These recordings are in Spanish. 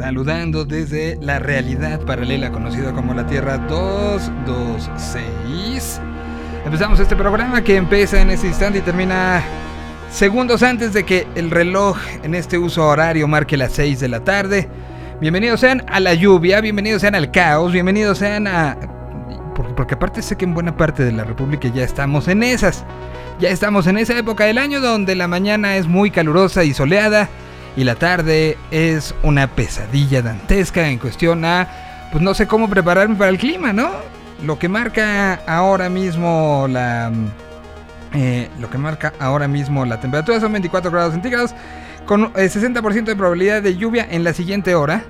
saludando desde la realidad paralela conocida como la Tierra 226. Empezamos este programa que empieza en este instante y termina segundos antes de que el reloj en este uso horario marque las 6 de la tarde. Bienvenidos sean a la lluvia, bienvenidos sean al caos, bienvenidos sean a... Porque aparte sé que en buena parte de la República ya estamos en esas. Ya estamos en esa época del año donde la mañana es muy calurosa y soleada y la tarde es una pesadilla dantesca en cuestión a, pues no sé cómo prepararme para el clima, ¿no? Lo que marca ahora mismo la... Eh, lo que marca ahora mismo la temperatura son 24 grados centígrados con 60% eh, de probabilidad de lluvia en la siguiente hora.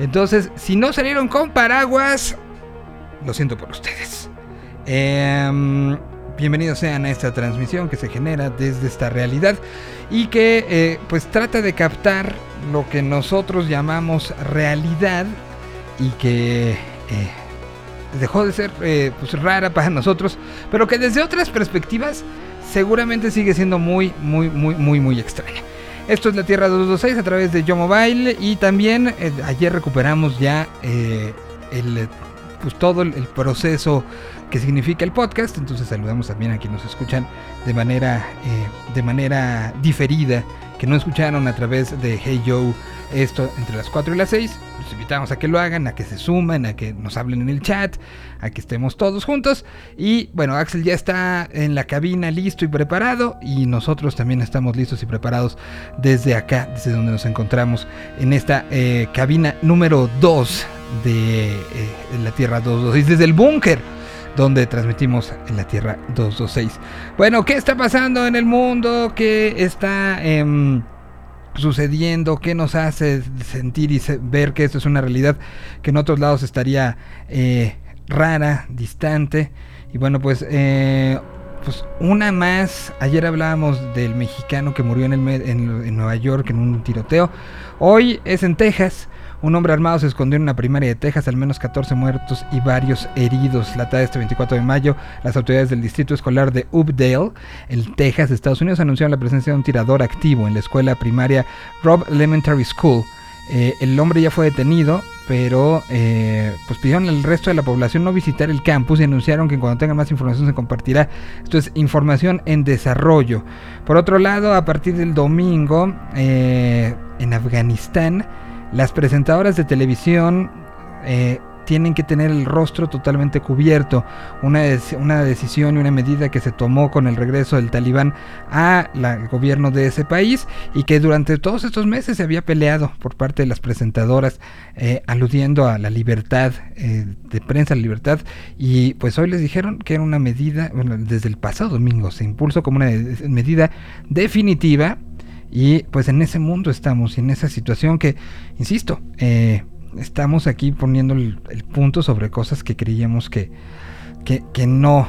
Entonces, si no salieron con paraguas, lo siento por ustedes. Eh, bienvenidos sean a esta transmisión que se genera desde esta realidad y que eh, pues trata de captar lo que nosotros llamamos realidad y que eh, dejó de ser eh, pues, rara para nosotros, pero que desde otras perspectivas seguramente sigue siendo muy, muy, muy, muy, muy extraña. Esto es la Tierra 226 a través de Yo Mobile y también ayer recuperamos ya el, pues, todo el proceso que significa el podcast. Entonces saludamos también a quienes nos escuchan de manera, eh, de manera diferida, que no escucharon a través de Hey Joe esto entre las 4 y las 6. Los invitamos a que lo hagan, a que se sumen, a que nos hablen en el chat, a que estemos todos juntos. Y bueno, Axel ya está en la cabina listo y preparado. Y nosotros también estamos listos y preparados desde acá, desde donde nos encontramos en esta eh, cabina número 2 de eh, la Tierra 226, desde el búnker donde transmitimos en la Tierra 226. Bueno, ¿qué está pasando en el mundo? ¿Qué está em, sucediendo? ¿Qué nos hace sentir y ver que esto es una realidad que en otros lados estaría eh, rara, distante? Y bueno, pues... Eh, pues una más, ayer hablábamos del mexicano que murió en, el, en Nueva York en un tiroteo, hoy es en Texas, un hombre armado se escondió en una primaria de Texas, al menos 14 muertos y varios heridos. La tarde de este 24 de mayo, las autoridades del distrito escolar de Updale, en Texas, Estados Unidos, anunciaron la presencia de un tirador activo en la escuela primaria Rob Elementary School. Eh, el hombre ya fue detenido, pero eh, pues pidieron al resto de la población no visitar el campus y anunciaron que cuando tengan más información se compartirá. Esto es información en desarrollo. Por otro lado, a partir del domingo, eh, en Afganistán, las presentadoras de televisión eh, tienen que tener el rostro totalmente cubierto. Una, una, decisión y una medida que se tomó con el regreso del talibán al gobierno de ese país y que durante todos estos meses se había peleado por parte de las presentadoras eh, aludiendo a la libertad eh, de prensa, la libertad. Y pues hoy les dijeron que era una medida, bueno, desde el pasado domingo se impulsó como una medida definitiva y pues en ese mundo estamos y en esa situación que, insisto, eh, estamos aquí poniendo el, punto sobre cosas que creíamos que, que, que no,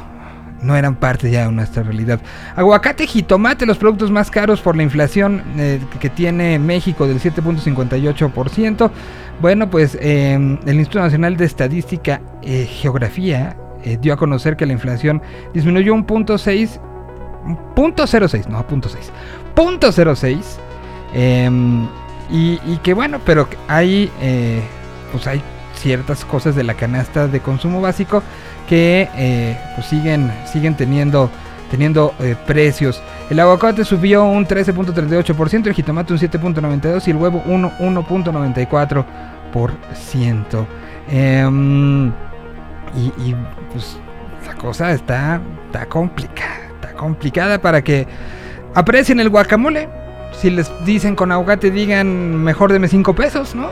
no eran parte ya de nuestra realidad. Aguacate, jitomate, los productos más caros por la inflación eh, que tiene México del 7.58%. Bueno, pues em, el Instituto Nacional de Estadística y Geografía dio a conocer que la inflación disminuyó un punto 6 0.06, no, 0.6, 0.06. Eh, em, y, y, que bueno, pero hay, eh, pues hay ciertas cosas de la canasta de consumo básico que eh, pues siguen, siguen teniendo, teniendo eh, precios. El aguacate subió un 13.38%, el jitomate un 7.92% y el huevo un 1.94%. Eh, em, y, y, pues la cosa está, está complicada, está complicada para que aprecien el guacamole. Si les dicen con aguacate, digan mejor deme 5 pesos, ¿no?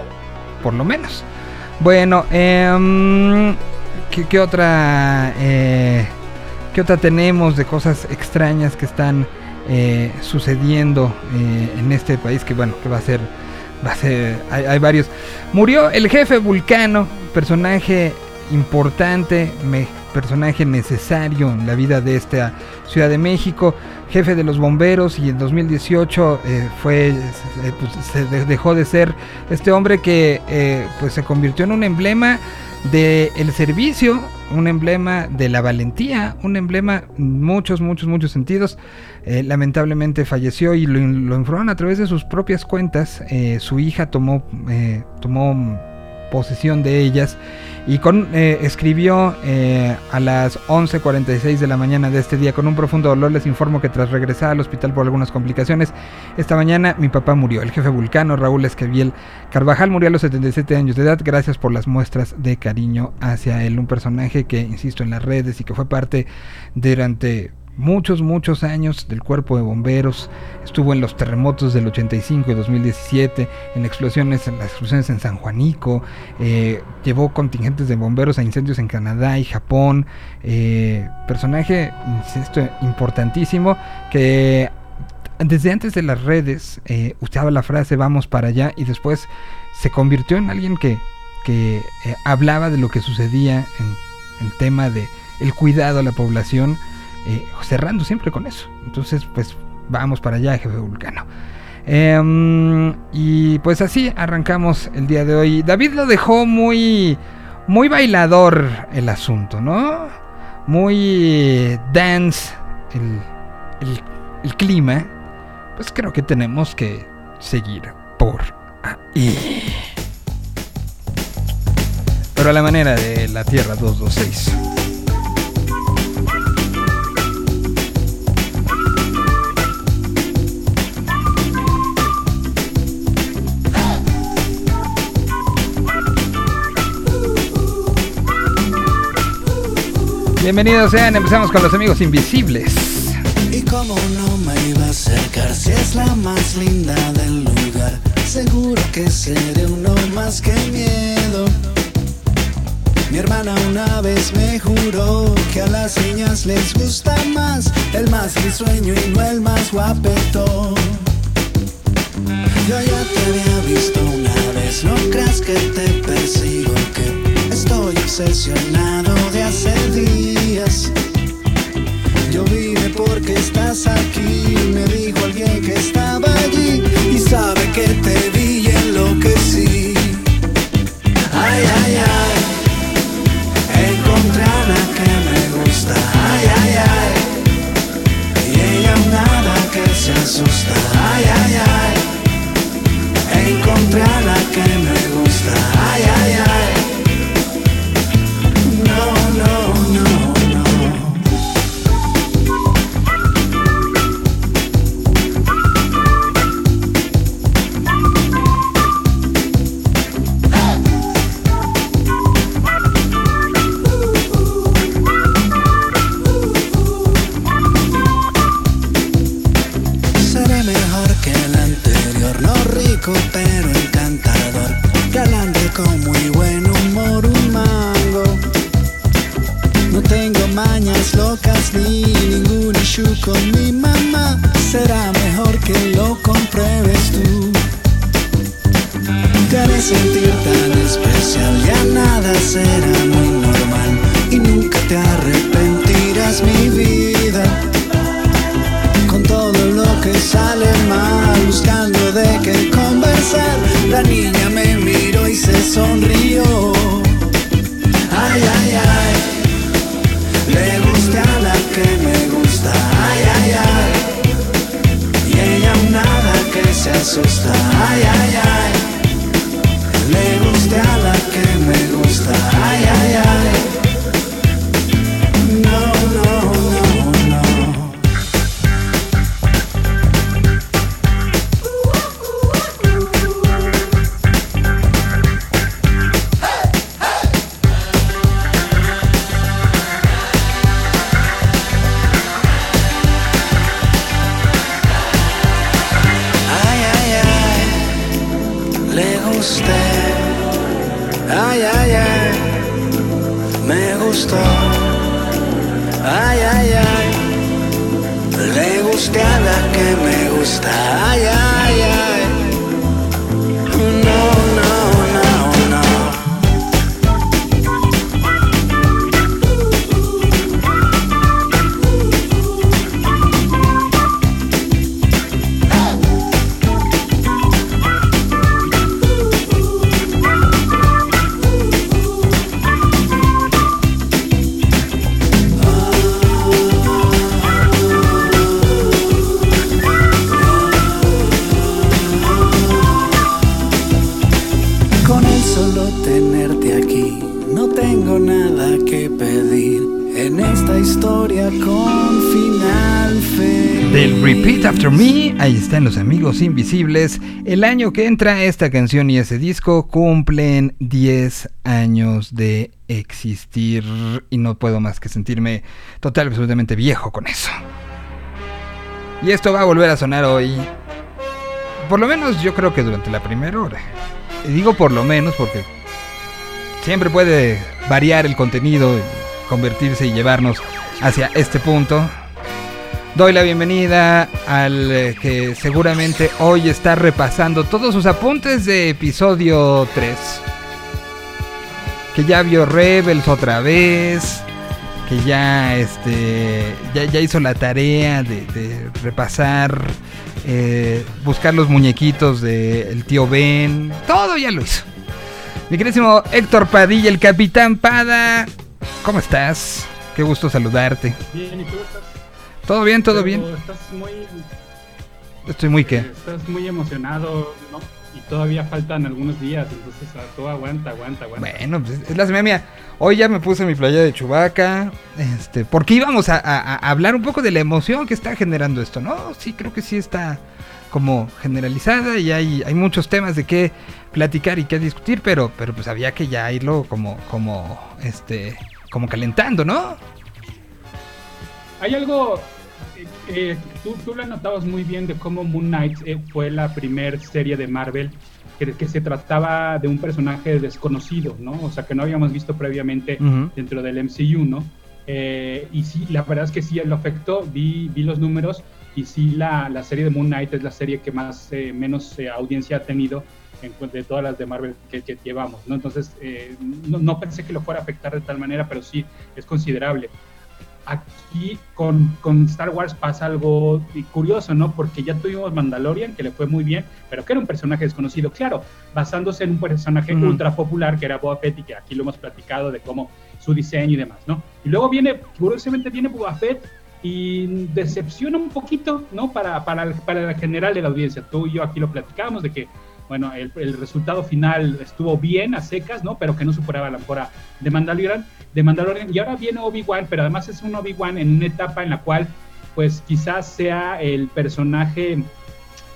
Por lo menos. Bueno, eh, ¿qué, otra? Eh, ¿Qué otra tenemos de cosas extrañas que están eh, sucediendo eh, en este país? Que bueno, que va a ser. Va a ser. Hay, hay varios. Murió el jefe Vulcano, personaje importante, me personaje necesario en la vida de esta Ciudad de México, jefe de los bomberos y en 2018 eh, fue, eh, pues, se dejó de ser este hombre que eh, pues se convirtió en un emblema del el servicio un emblema de la valentía, un emblema en muchos, muchos, muchos sentidos. Lamentablemente falleció y lo, lo, informaron a través de sus propias cuentas. Su hija tomó, eh, tomó posesión de ellas. Y con, eh, escribió eh, a las 11.46 de la mañana de este día con un profundo dolor les informo que tras regresar al hospital por algunas complicaciones esta mañana mi papá murió el jefe vulcano Raúl Esquivel Carvajal murió a los 77 años de edad gracias por las muestras de cariño hacia él un personaje que insisto en las redes y que fue parte durante muchos, muchos años del cuerpo de bomberos, estuvo en los terremotos del 85 y 2017, en explosiones, en las explosiones en San Juanico, eh, llevó contingentes de bomberos a incendios en Canadá y Japón, eh, personaje, insisto, importantísimo, que desde antes de las redes eh, usaba la frase vamos para allá y después se convirtió en alguien que, que hablaba de lo que sucedía en el tema de el cuidado a la población, eh, cerrando siempre con eso. Entonces, pues vamos para allá, jefe Vulcano. Eh, y pues así arrancamos el día de hoy. David lo dejó muy, muy bailador el asunto, ¿no? Muy dance el, el, el clima. Pues creo que tenemos que seguir por ahí. Pero a la manera de la Tierra 226. Bienvenidos sean, empezamos con los amigos invisibles. Y como no me iba a acercar, si es la más linda del lugar, seguro que seré uno más que miedo. Mi hermana una vez me juró que a las niñas les gusta más el más risueño y no el más guapetón. Yo ya te había visto una vez, no creas que te persigo, que estoy obsesionado hace días. Yo vine porque estás aquí, me dijo alguien que estaba allí y sabe que te vi invisibles. El año que entra esta canción y ese disco cumplen 10 años de existir y no puedo más que sentirme total absolutamente viejo con eso. Y esto va a volver a sonar hoy. Por lo menos yo creo que durante la primera hora. Y digo por lo menos porque siempre puede variar el contenido, convertirse y llevarnos hacia este punto. Doy la bienvenida al que seguramente hoy está repasando todos sus apuntes de episodio 3. Que ya vio Rebels otra vez. Que ya este. Ya, hizo la tarea de, repasar. Eh, buscar los muñequitos del tío Ben. Todo ya lo hizo. Mi querísimo Héctor Padilla, el capitán Pada. ¿Cómo estás? Qué gusto saludarte. Bien, ¿y tú estás? Todo bien, todo bien. Estás muy. Estoy muy qué. Estás muy emocionado, ¿no? Y todavía faltan algunos días, entonces ah, tú aguanta, aguanta, aguanta. Bueno, pues es la semana mía. Hoy ya me puse mi playa de Chubaca, este, porque íbamos a, hablar un poco de la emoción que está generando esto, ¿no? Sí, creo que sí está como generalizada y hay, hay muchos temas de qué platicar y qué discutir, pero, pero pues había que ya irlo como, como, este, como calentando, ¿no? Hay algo, eh, eh, tú, tú, lo notabas muy bien de cómo Moon Knight eh, fue la primera serie de Marvel que, se trataba de un personaje desconocido, ¿no? O sea, que no habíamos visto previamente dentro del MCU, ¿no? y sí, la verdad es que sí, lo afectó, vi, vi los números y sí, la, la, serie de Moon Knight es la serie que más, menos audiencia ha tenido en, de todas las de Marvel que, llevamos, ¿no? Entonces, no, no, pensé que lo fuera a afectar de tal manera, pero sí es considerable aquí con, con, Star Wars pasa algo curioso, ¿no? Porque ya tuvimos Mandalorian, que le fue muy bien, pero que era un personaje desconocido, claro, basándose en un personaje ultra popular que era Boba Fett y que aquí lo hemos platicado de cómo su diseño y demás, ¿no? Y luego viene, curiosamente viene Boba Fett y decepciona un poquito, ¿no? Para, para, para el general de la audiencia. Tú y yo aquí lo platicamos de que bueno, el, resultado final estuvo bien a secas, ¿no? Pero que no superaba la mejora de Mandalorian, de Mandalorian. Y ahora viene Obi-Wan, pero además es un Obi-Wan en una etapa en la cual, pues quizás sea el personaje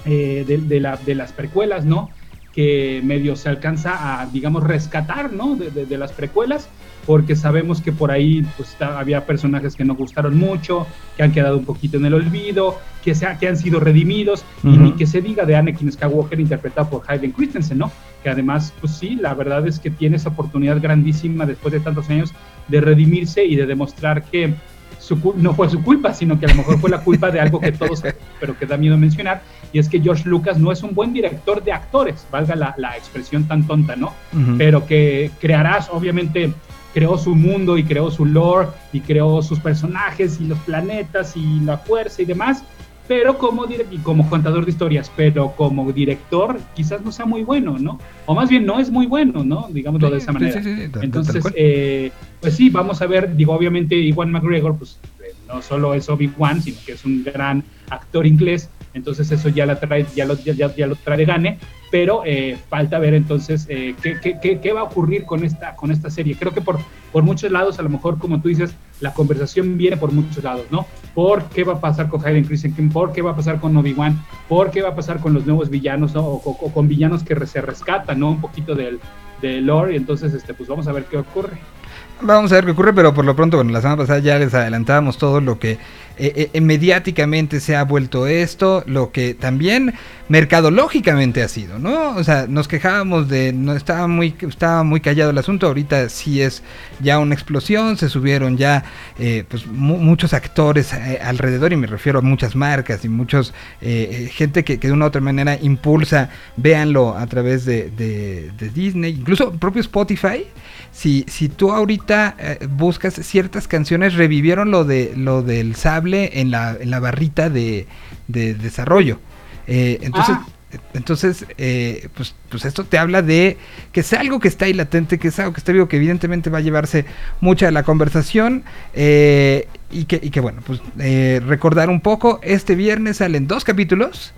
eh, de, la, de, las precuelas, ¿no? Que medio se alcanza a, digamos, rescatar, ¿no? De, de las precuelas porque sabemos que por ahí pues, había personajes que no gustaron mucho, que han quedado un poquito en el olvido, que, se que han sido redimidos, y ni que se diga de Anakin Skywalker interpretado por Hayden Christensen, ¿no? Que además, pues sí, la verdad es que tiene esa oportunidad grandísima después de tantos años de redimirse y de demostrar que su, no fue su culpa, sino que a lo mejor fue la culpa de algo que todos, pero que da miedo mencionar, y es que George Lucas no es un buen director de actores, valga la, la expresión tan tonta, ¿no? Pero que crearás, obviamente, creó su mundo y creó su lore y creó sus personajes y los planetas y la fuerza y demás, pero como, y como contador de historias, pero como director quizás no sea muy bueno, ¿no? O más bien no es muy bueno, ¿no? Digámoslo de esa manera. Entonces, eh, pues sí, vamos a ver, digo, obviamente Iwan McGregor, pues eh, no solo es Obi-Wan, sino que es un gran actor inglés, entonces eso ya, la trae, ya, lo, ya, ya lo trae de gane, pero eh, falta ver entonces eh, qué, qué, qué, va a ocurrir con esta, con esta serie. Creo que por, por muchos lados, a lo mejor, como tú dices, la conversación viene por muchos lados, ¿no? ¿Por qué va a pasar con Hayden Christensen? ¿Por qué va a pasar con Obi-Wan? ¿Por qué va a pasar con los nuevos villanos, ¿no? o, con villanos que se rescatan, ¿no? Un poquito del, del lore, y entonces, este, pues vamos a ver qué ocurre. Vamos a ver qué ocurre, pero por lo pronto, bueno, la semana pasada ya les adelantábamos todo lo que eh, eh, mediáticamente se ha vuelto esto, lo que también mercadológicamente ha sido, ¿no? O sea, nos quejábamos de, no estaba muy, estaba muy callado el asunto, ahorita sí es ya una explosión, se subieron ya eh, pues muchos actores alrededor y me refiero a muchas marcas y muchos gente que, de una u otra manera impulsa, véanlo a través de Disney, incluso propio Spotify si, si tú ahorita eh, buscas ciertas canciones, revivieron lo de lo del sable en la, en la barrita de, desarrollo. Eh, entonces, ah. entonces eh, pues, pues esto te habla de que es algo que está ahí latente, que es algo que está vivo, que evidentemente va a llevarse mucha de la conversación. y, que, y que bueno, pues recordar un poco, este viernes salen dos capítulos.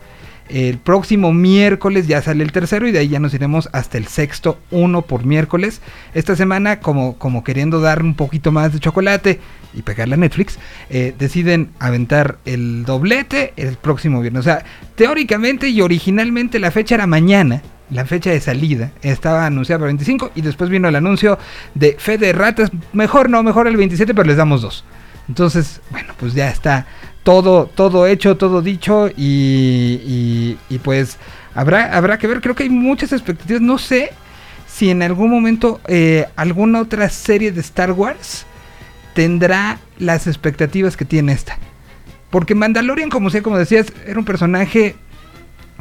El próximo miércoles ya sale el tercero y de ahí ya nos iremos hasta el sexto, uno por miércoles. Esta semana, como, como queriendo dar un poquito más de chocolate y pegarle a Netflix, eh, deciden aventar el doblete el próximo viernes. O sea, teóricamente y originalmente la fecha era mañana, la fecha de salida estaba anunciada para el 25 y después vino el anuncio de Fe de Ratas. Mejor no, mejor el 27, pero les damos dos. Entonces, bueno, pues ya está todo, todo hecho, todo dicho y, y, pues habrá, habrá que ver. Creo que hay muchas expectativas. No sé si en algún momento eh, alguna otra serie de Star Wars tendrá las expectativas que tiene esta. Porque Mandalorian, como sé, como decías, era un personaje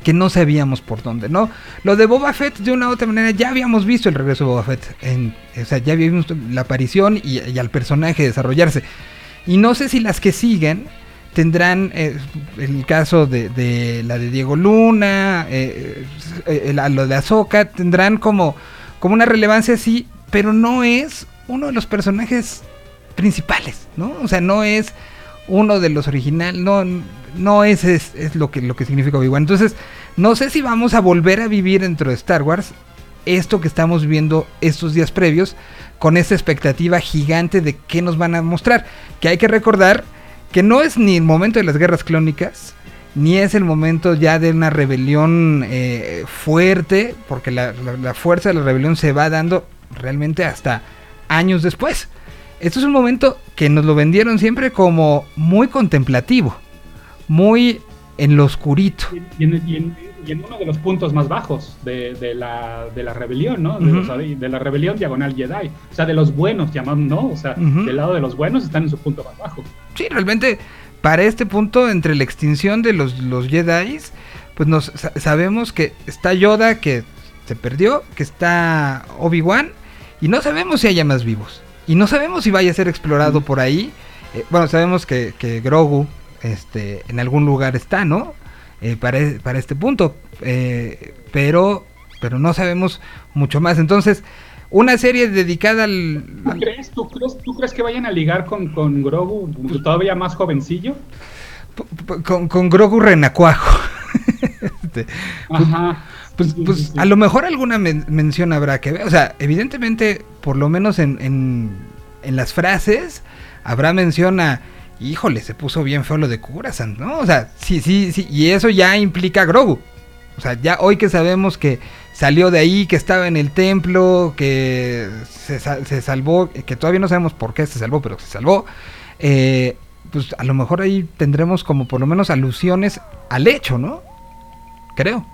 que no sabíamos por dónde, ¿no? Lo de Boba Fett, de una u otra manera, ya habíamos visto el regreso de Boba Fett. En, o sea, ya habíamos visto la aparición y, y, al personaje desarrollarse. Y no sé si las que siguen tendrán eh, el caso de, la de Diego Luna, eh, eh, lo de Azoka, tendrán como, como una relevancia así, pero no es uno de los personajes principales, ¿no? O sea, no es uno de los originales, no, no es, es, es, lo, que, lo que significa Obi-Wan. Entonces, no sé si vamos a volver a vivir dentro de Star Wars esto que estamos viendo estos días previos, con esta expectativa gigante de qué nos van a mostrar. Que hay que recordar que no es ni el momento de las guerras clónicas, ni es el momento ya de una rebelión eh, fuerte, porque la, la, la, fuerza de la rebelión se va dando realmente hasta años después. Esto es un momento que nos lo vendieron siempre como muy contemplativo, muy en lo oscurito. Y en, y en, y en uno de los puntos más bajos de, de, la, de la, rebelión, ¿no? De, uh -huh. los, de, la rebelión diagonal Jedi. O sea, de los buenos, llamados, ¿no? O sea, uh -huh. del lado de los buenos están en su punto más bajo. Sí, realmente, para este punto, entre la extinción de los, los Jedi, pues nos sabemos que está Yoda, que se perdió, que está Obi-Wan, y no sabemos si haya más vivos. Y no sabemos si vaya a ser explorado por ahí. Eh, bueno, sabemos que, que Grogu este, en algún lugar está, ¿no? Eh, para, para, este punto. Eh, pero, pero no sabemos mucho más. Entonces, una serie dedicada al. ¿Tú crees, tú crees, tú crees que vayan a ligar con, con Grogu todavía más jovencillo? Con, con Grogu Renacuajo. este, Ajá. Pues, pues, pues sí, sí. a lo mejor alguna men mención habrá que ver. O sea, evidentemente, por lo menos en, en, en las frases, habrá mención a híjole, se puso bien feo lo de Curasan, ¿no? O sea, sí, sí, sí, y eso ya implica a Grogu. O sea, ya hoy que sabemos que salió de ahí, que estaba en el templo, que se, se salvó, que todavía no sabemos por qué se salvó, pero se salvó, eh, pues a lo mejor ahí tendremos como por lo menos alusiones al hecho, ¿no? Creo,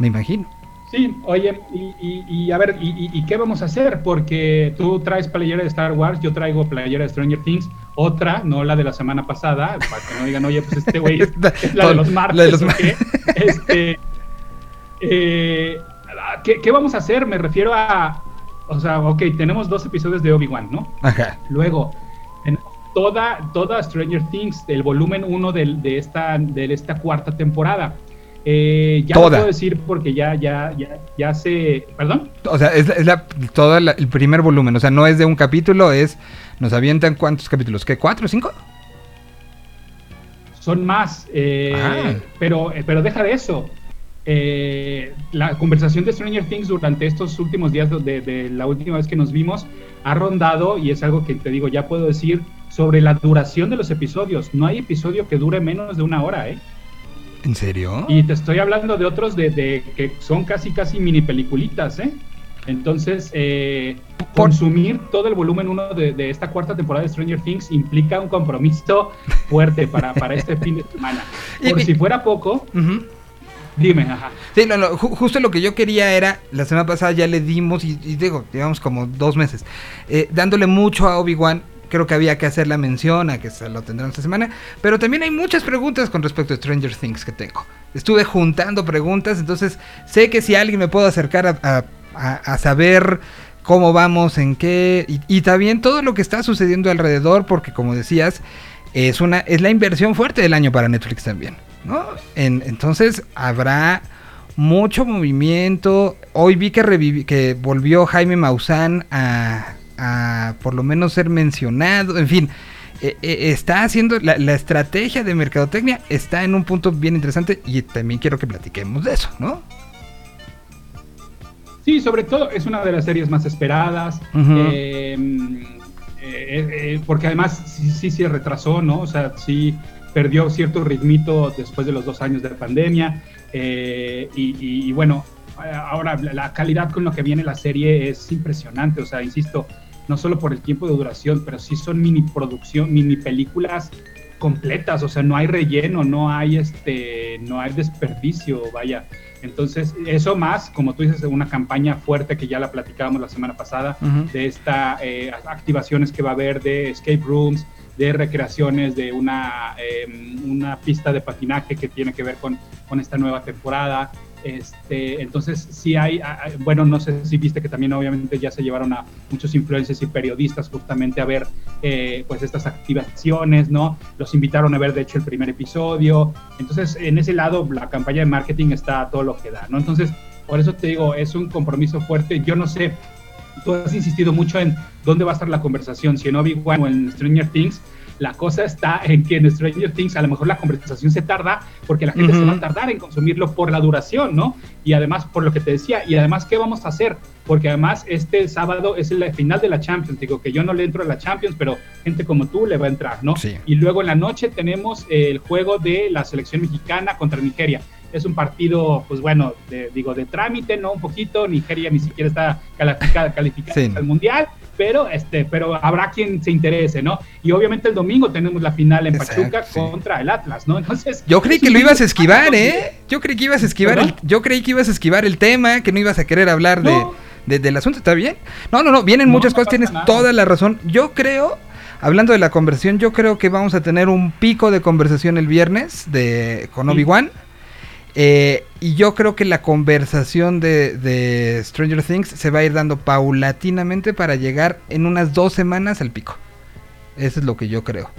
me imagino. Sí, oye, y, y, y a ver, y, ¿y, qué vamos a hacer? Porque tú traes playera de Star Wars, yo traigo playera de Stranger Things, otra, no la de la semana pasada, para que no digan, oye, pues este güey es, es, la de los martes, de los mar qué? Este, eh, ¿qué, ¿qué, vamos a hacer? Me refiero a, o sea, ok, tenemos dos episodios de Obi-Wan, ¿no? Ajá. Luego, toda, toda Stranger Things, el volumen 1 de, de, esta, de esta cuarta temporada. Eh, ya Toda. lo puedo decir porque ya, ya, ya, ya se. ¿Perdón? O sea, es, es la, todo la, el primer volumen. O sea, no es de un capítulo, es. Nos avientan cuántos capítulos, ¿qué? ¿Cuatro o cinco? Son más. Eh, ah. pero, pero deja de eso. Eh, la conversación de Stranger Things durante estos últimos días de, de, la última vez que nos vimos ha rondado, y es algo que te digo, ya puedo decir, sobre la duración de los episodios. No hay episodio que dure menos de una hora, ¿eh? ¿En serio? Y te estoy hablando de otros de, de que son casi casi mini peliculitas, ¿eh? Entonces, eh, consumir todo el volumen 1 de, de, esta cuarta temporada de Stranger Things implica un compromiso fuerte para, para este fin de semana. Por y, si fuera poco, uh -huh. Dime, ajá. Sí, no, justo lo que yo quería era, la semana pasada ya le dimos, y, digo, llevamos como dos meses, eh, dándole mucho a Obi-Wan creo que había que hacer la mención a que se lo tendrán esta semana. Pero también hay muchas preguntas con respecto a Stranger Things que tengo. Estuve juntando preguntas, entonces sé que si alguien me puede acercar a saber cómo vamos, en qué, y, y, también todo lo que está sucediendo alrededor, porque como decías, es, una, es la inversión fuerte del año para Netflix también. ¿No? En, entonces habrá mucho movimiento. Hoy vi que, que volvió Jaime Maussan a a por lo menos ser mencionado, en fin, eh, eh, está haciendo la, la estrategia de mercadotecnia está en un punto bien interesante y también quiero que platiquemos de eso, ¿no? Sí, sobre todo es una de las series más esperadas. Ujú. eh, eh, eh, porque además sí, sí se retrasó, ¿no? O sea, sí perdió cierto ritmito después de los dos años de pandemia. eh, y, y- bueno, ahora la, la calidad con lo que viene la serie es impresionante. O sea, insisto, no solo por el tiempo de duración, pero sí son mini producción, mini películas completas, o sea, no hay relleno, no hay este, no hay desperdicio, vaya. Entonces, eso más, como tú dices, una campaña fuerte que ya la platicábamos la semana pasada, de esta eh, activaciones que va a haber de escape rooms, de recreaciones de una, eh, una pista de patinaje que tiene que ver con, con esta nueva temporada. Este, entonces, sí hay, bueno, no sé si viste que también obviamente ya se llevaron a muchos influencers y periodistas justamente a ver eh, pues estas activaciones, ¿no? Los invitaron a ver de hecho el primer episodio. Entonces, en ese lado, la campaña de marketing está a todo lo que da, ¿no? Entonces, por eso te digo, es un compromiso fuerte. Yo no sé, tú has insistido mucho en dónde va a estar la conversación, si en Obi-Wan o en Stranger Things. La cosa está en que en Stranger Things a lo mejor la conversación se tarda porque la gente Ujú. se va a tardar en consumirlo por la duración, ¿no? Y además por lo que te decía, y además qué vamos a hacer, porque además este sábado es el final de la Champions, digo que yo no le entro a la Champions, pero gente como tú le va a entrar, ¿no? Sí. Y luego en la noche tenemos el juego de la selección mexicana contra Nigeria. Es un partido, pues bueno, de, digo, de trámite, ¿no? Un poquito, Nigeria ni siquiera está calificada, calificada Sí. al Mundial, pero, este, pero habrá quien se interese, ¿no? Y obviamente el domingo tenemos la final en Exacto, Pachuca sí. contra el Atlas, ¿no? Entonces... Yo creí que lo ibas a esquivar, ¿eh? Yo creí que ibas a esquivar el, yo creí que ibas a esquivar el tema, que no ibas a querer hablar de, No. de- del asunto, ¿está bien? No, no, no, vienen No, muchas no cosas, tienes nada. toda la razón. Yo creo, hablando de la conversión, yo creo que vamos a tener un pico de conversación el viernes de con Sí. Eh, y yo creo que la conversación de, de Stranger Things se va a ir dando paulatinamente para llegar en unas dos semanas al pico. Eso es lo que yo creo.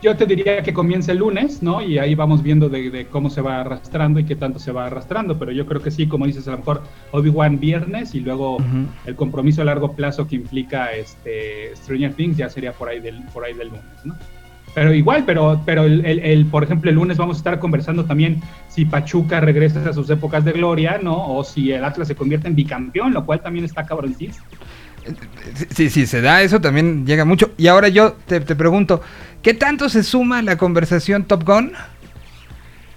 Yo te diría que comience el lunes, ¿no? Y ahí vamos viendo de, de cómo se va arrastrando y qué tanto se va arrastrando. Pero yo creo que sí, como dices, a lo mejor Obi-Wan viernes y luego el compromiso a largo plazo que implica este Stranger Things ya sería por ahí del, por ahí del lunes, ¿no? Pero igual, pero, pero el, el- el- por ejemplo, el lunes vamos a estar conversando también si Pachuca regresa a sus épocas de gloria, ¿no? O si el Atlas se convierte en bicampeón, lo cual también está cabroncísimo. Sí, sí, se da eso, también llega mucho. Y ahora yo te, te pregunto, ¿qué tanto se suma la conversación Top Gun?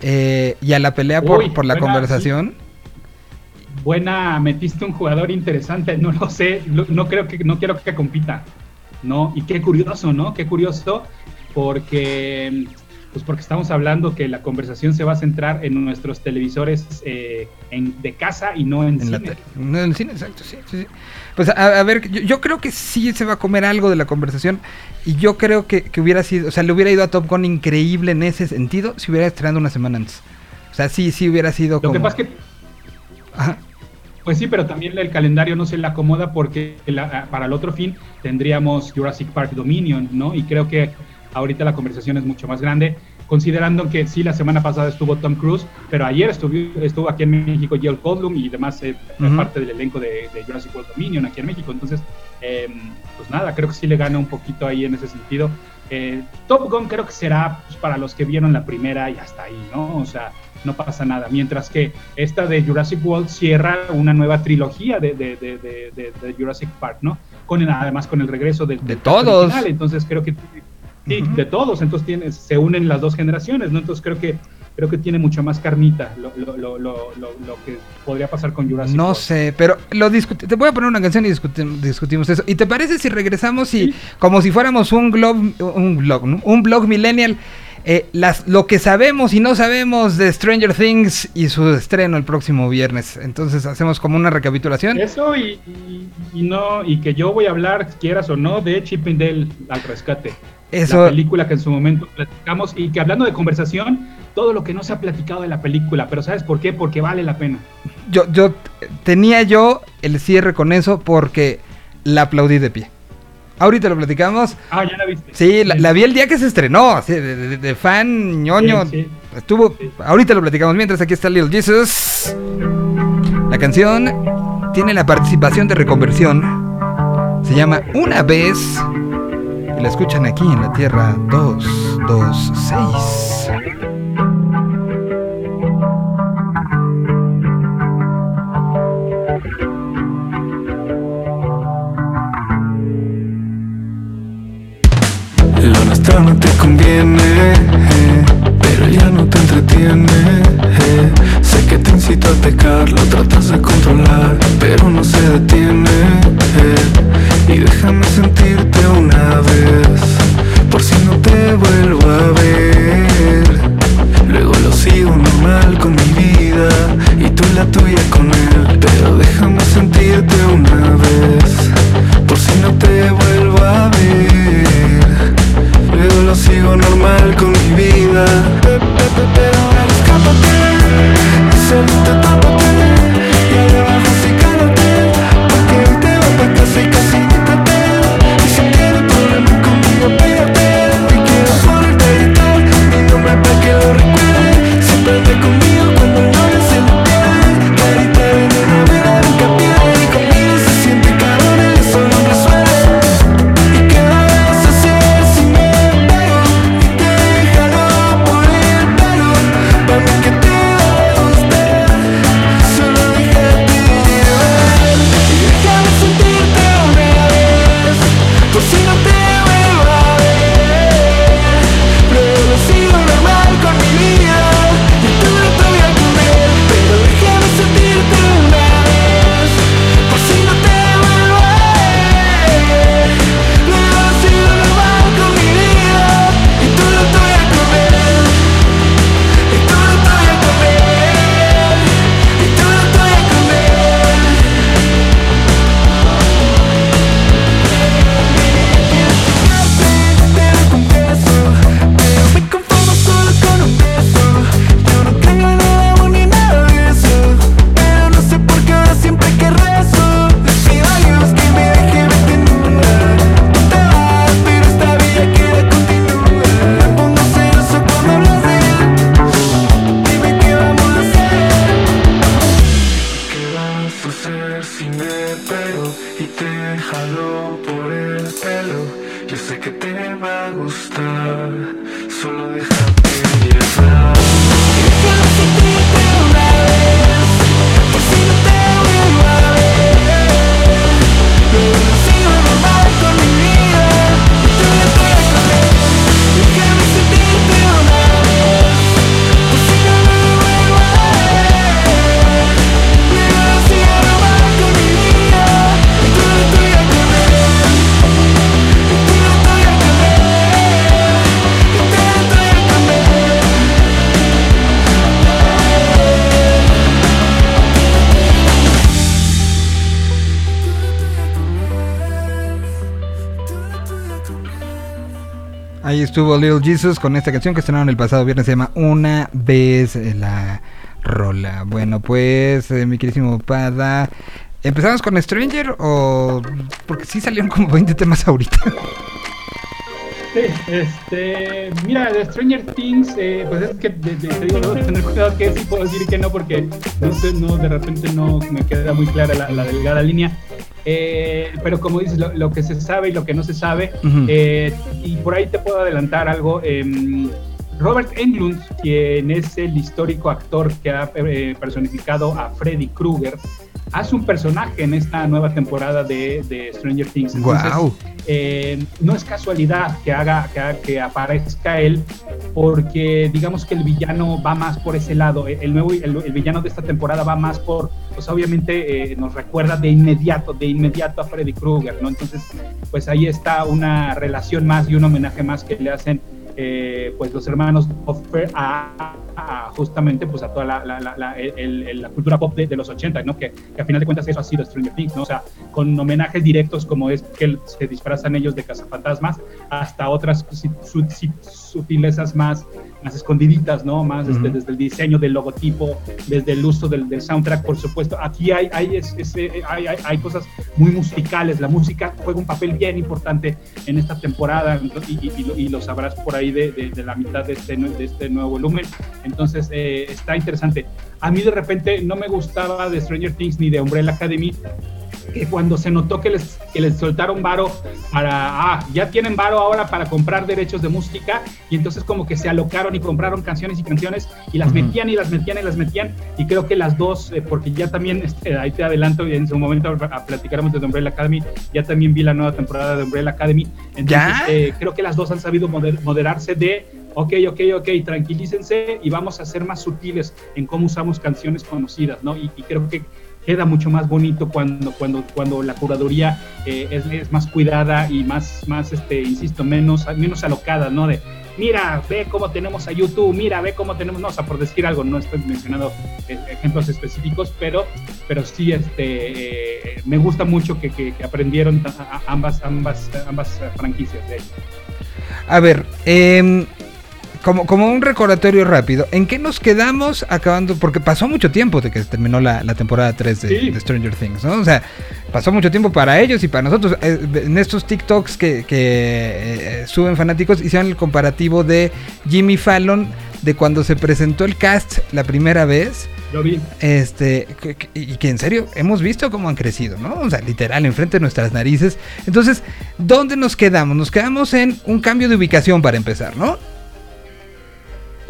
Eh, y a la pelea por, Uy, por la buena, conversación. buena, metiste un jugador interesante, no lo sé, no creo que, no quiero que compita, ¿no? Y qué curioso, ¿no? Qué curioso, porque, pues porque estamos hablando que la conversación se va a centrar en nuestros televisores eh, en, de casa y no en, En la cine. tele. No, en el cine, exacto, sí, sí, sí. Pues a, a ver, yo, yo creo que sí se va a comer algo de la conversación. Y yo creo que, que hubiera sido, o sea, le hubiera ido a Top Gun increíble en ese sentido si hubiera estrenado una semana antes. O sea, sí, sí hubiera sido Lo como... que pasa es que Ajá. Pues sí, pero también el calendario no se le acomoda porque la- para el otro fin tendríamos Jurassic Park Dominion, ¿no? Y creo que ahorita la conversación es mucho más grande, considerando que sí, la semana pasada estuvo Tom Cruise, pero ayer estuvo, estuvo aquí en México Joel Goldblum y demás eh, Ujú. parte del elenco de, de Jurassic World Dominion aquí en México. Entonces, eh, pues nada, creo que sí le gana un poquito ahí en ese sentido. Eh, Top Gun creo que será pues, para los que vieron la primera y hasta ahí, ¿no? O sea, no pasa nada. Mientras que esta de Jurassic World cierra una nueva trilogía de, de, de, de- de- de Jurassic Park, ¿no? Con el- además con el regreso del, De todos. original. Entonces creo que sí, Ujú. de todos. Entonces tiene, se unen las dos generaciones, ¿no? Entonces creo que creo que tiene mucho más carnita lo, lo, lo, lo, que podría pasar con Jurassic No World. sé, pero lo te voy a poner una canción y discuti- discutimos eso. ¿Y te parece si regresamos y Sí. como si fuéramos un blog, un blog, un blog millennial, eh, las, lo que sabemos y no sabemos de Stranger Things y su estreno el próximo viernes? Entonces hacemos como una recapitulación. Eso y, y- y no y que yo voy a hablar, quieras o no, de Chip and Dale al rescate. Eso, La película que en su momento platicamos y que hablando de conversación, todo lo que no se ha platicado de la película, pero ¿sabes por qué? Porque vale la pena. yo, yo tenía yo el cierre con eso porque la aplaudí de pie. Ahorita lo platicamos. Ah, ya la viste. Sí, la, la vi el día que se estrenó, así, de, de- de fan ñoño. Sí, sí. Estuvo. Sí. Ahorita lo platicamos. Mientras aquí está Little Jesus. La canción tiene la participación de reconversión. Se llama Una vez. La escuchan aquí en la Tierra 226. Lo nuestro no te conviene, pero ya no te entretiene. Sé que te incito a pecar, lo tratas de controlar, pero no se detiene. Y déjame sentirte una vez, por si no te vuelvo a ver. Luego lo sigo normal con mi vida y tú la tuya con él. Pero déjame sentirte una vez, por si no te vuelvo a ver. Luego lo sigo normal con mi vida. Pe- pe- pe- Pero ahora escápate, Sırtı tatlı estuvo Little Jesus con esta canción que estrenaron el pasado viernes. Se llama Una vez la rola. Bueno, pues, eh, mi queridísimo Pada. ¿Empezamos con Stranger o.? Porque sí salieron como 20 temas ahorita. Sí, este, mira, de Stranger Things, eh, pues es que de- de- te digo, debo tener cuidado que sí puedo decir que no, porque no sé, no, de repente no me queda muy clara la, la delgada línea. Eh, pero como dices, lo, lo que se sabe y lo que no se sabe, eh, y por ahí te puedo adelantar algo. em, Robert Englund, quien es el histórico actor que ha eh, personificado a Freddy Krueger, hace un personaje en esta nueva temporada de, de Stranger Things. Entonces, eh, no es casualidad que haga, que, aparezca él, porque digamos que el villano va más por ese lado. El, el nuevo, el, el villano de esta temporada va más por, pues obviamente eh, nos recuerda de inmediato, de inmediato a Freddy Krueger, ¿no? Entonces, pues ahí está una relación más y un homenaje más que le hacen. eh, pues los hermanos a, justamente pues a toda la, la, la, el- la cultura pop de, los 80, ¿no? Que, que a final de cuentas eso ha sido Stranger Things, ¿no? O sea, con homenajes directos como es que se disfrazan ellos de cazafantasmas, hasta otras su- su- su- sutilezas más, más escondiditas, ¿no? Más este, Ujú. desde el diseño del logotipo, desde el uso del, del soundtrack, por supuesto. Aquí hay, hay, es- ese- hay, hay, hay cosas muy musicales, la música juega un papel bien importante en esta temporada y, y- y lo, y lo sabrás por ahí de, de- de la mitad de este, de este nuevo volumen. Entonces, eh, está interesante. A mí de repente no me gustaba de Stranger Things ni de Umbrella Academy que cuando se notó que les, que les soltaron varo para, ah, ya tienen varo ahora para comprar derechos de música, y entonces como que se alocaron y compraron canciones y canciones, y las metían y las metían y las metían, y creo que las dos, eh, porque ya también, este, ahí te adelanto, y en su momento platicaremos de The Umbrella Academy, ya también vi la nueva temporada de Umbrella Academy, entonces eh, creo que las dos han sabido moderarse de ok, ok, ok, tranquilícense y vamos a ser más sutiles en cómo usamos canciones conocidas, ¿no? Y, creo que queda mucho más bonito cuando, cuando, cuando la curaduría eh, es, más cuidada y más, más este, insisto, menos, menos alocada, ¿no? De, mira, ve cómo tenemos a YouTube, mira, ve cómo tenemos, no, o sea, por decir algo, no estoy mencionando eh, ejemplos específicos, pero, pero sí, este, eh, me gusta mucho que, que, aprendieron ambas, ambas, ambas franquicias de A ver, eh, como, como un recordatorio rápido, ¿en qué nos quedamos acabando? Porque pasó mucho tiempo de que terminó la, temporada 3 de, Stranger Things, ¿no? O sea, pasó mucho tiempo para ellos y para nosotros. Eh, en estos TikToks que, que eh, suben fanáticos hicieron el comparativo de Jimmy Fallon de cuando se presentó el cast la primera vez. Lo vi. Este, y que en serio hemos visto cómo han crecido, ¿no? O sea, literal, enfrente de nuestras narices. Entonces, ¿dónde nos quedamos? Nos quedamos en un cambio de ubicación para empezar, ¿no?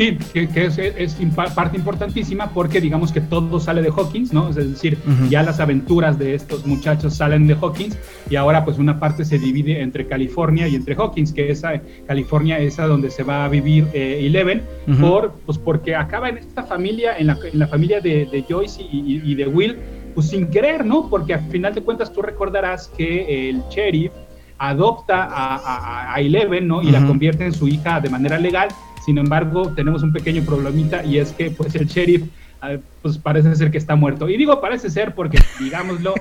Sí, que, es, parte importantísima porque digamos que todo sale de Hawkins, ¿no? Es decir, ya las aventuras de estos muchachos salen de Hawkins y ahora pues una parte se divide entre California y entre Hawkins, que esa California es a donde se va a vivir eh, Eleven, por, pues porque acaba en esta familia, en la, familia de, Joyce y, de Will, pues sin querer, ¿no? Porque al final de cuentas tú recordarás que el sheriff adopta a, Eleven, ¿no? Y la convierte en su hija de manera legal sin embargo, tenemos un pequeño problemita y es que pues el sheriff ah, pues parece ser que está muerto. Y digo parece ser porque, digámoslo,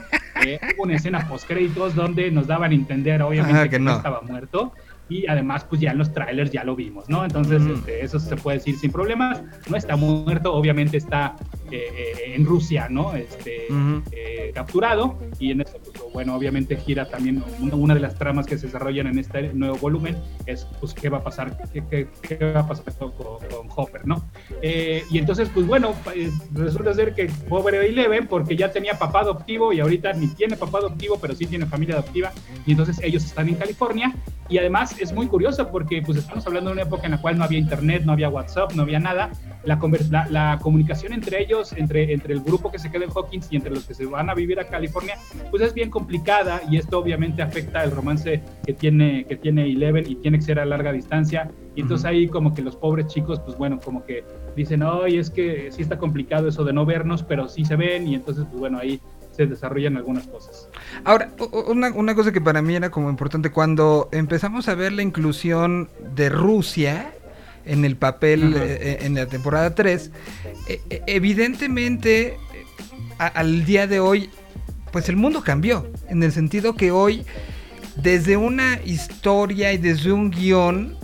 eh, hubo una escena post créditos donde nos daban a entender obviamente que, no estaba muerto y además pues ya en los trailers ya lo vimos, ¿no? Entonces este, eso se puede decir sin problemas, no está muerto, obviamente está eh, eh, en Rusia, ¿no? Este, eh, capturado y en eso, pues, bueno, obviamente gira también una de las tramas que se desarrollan en este nuevo volumen es pues qué va a pasar, qué, va a pasar con, Hopper, ¿no? y entonces pues bueno, resulta ser que pobre Eleven porque ya tenía papá adoptivo y ahorita ni tiene papá adoptivo, pero sí tiene familia adoptiva y entonces ellos están en California y además es muy curioso porque pues estamos hablando de una época en la cual no había internet, no había WhatsApp, no había nada. La, la, comunicación entre ellos, entre, entre el grupo que se queda en Hawkins y entre los que se van a vivir a California, pues es bien complicada y esto obviamente afecta el romance que tiene, que tiene Eleven y tiene que ser a larga distancia. Y entonces ahí como que los pobres chicos, pues bueno, como que dicen, ay, es que sí está complicado eso de no vernos, pero sí se ven y entonces pues bueno, ahí se desarrollan algunas cosas. Ahora, una, cosa que para mí era como importante, cuando empezamos a ver la inclusión de Rusia en el papel eh, eh, en la temporada 3, eh, evidentemente al día de hoy, pues el mundo cambió, en el sentido que hoy, desde una historia y desde un guion,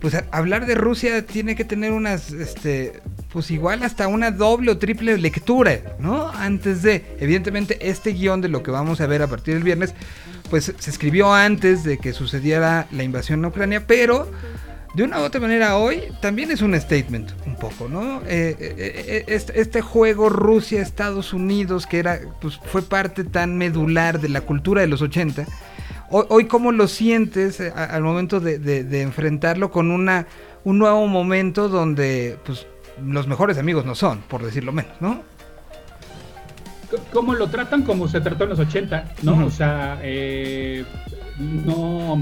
pues hablar de Rusia tiene que tener unas, este, pues igual hasta una doble o triple lectura, ¿no? Antes de, evidentemente, este guion de lo que vamos a ver a partir del viernes, pues se escribió antes de que sucediera la invasión a Ucrania, pero de una u otra manera hoy también es un statement, un poco, ¿no? Eh, eh, eh, este, este, juego Rusia-Estados Unidos, que era, pues fue parte tan medular de la cultura de los 80, Hoy, ¿cómo lo sientes al momento de, enfrentarlo con una, un nuevo momento donde pues, los mejores amigos no son, por decirlo menos, ¿no? ¿Cómo lo tratan como se trató en los 80, ¿no? O sea, eh, no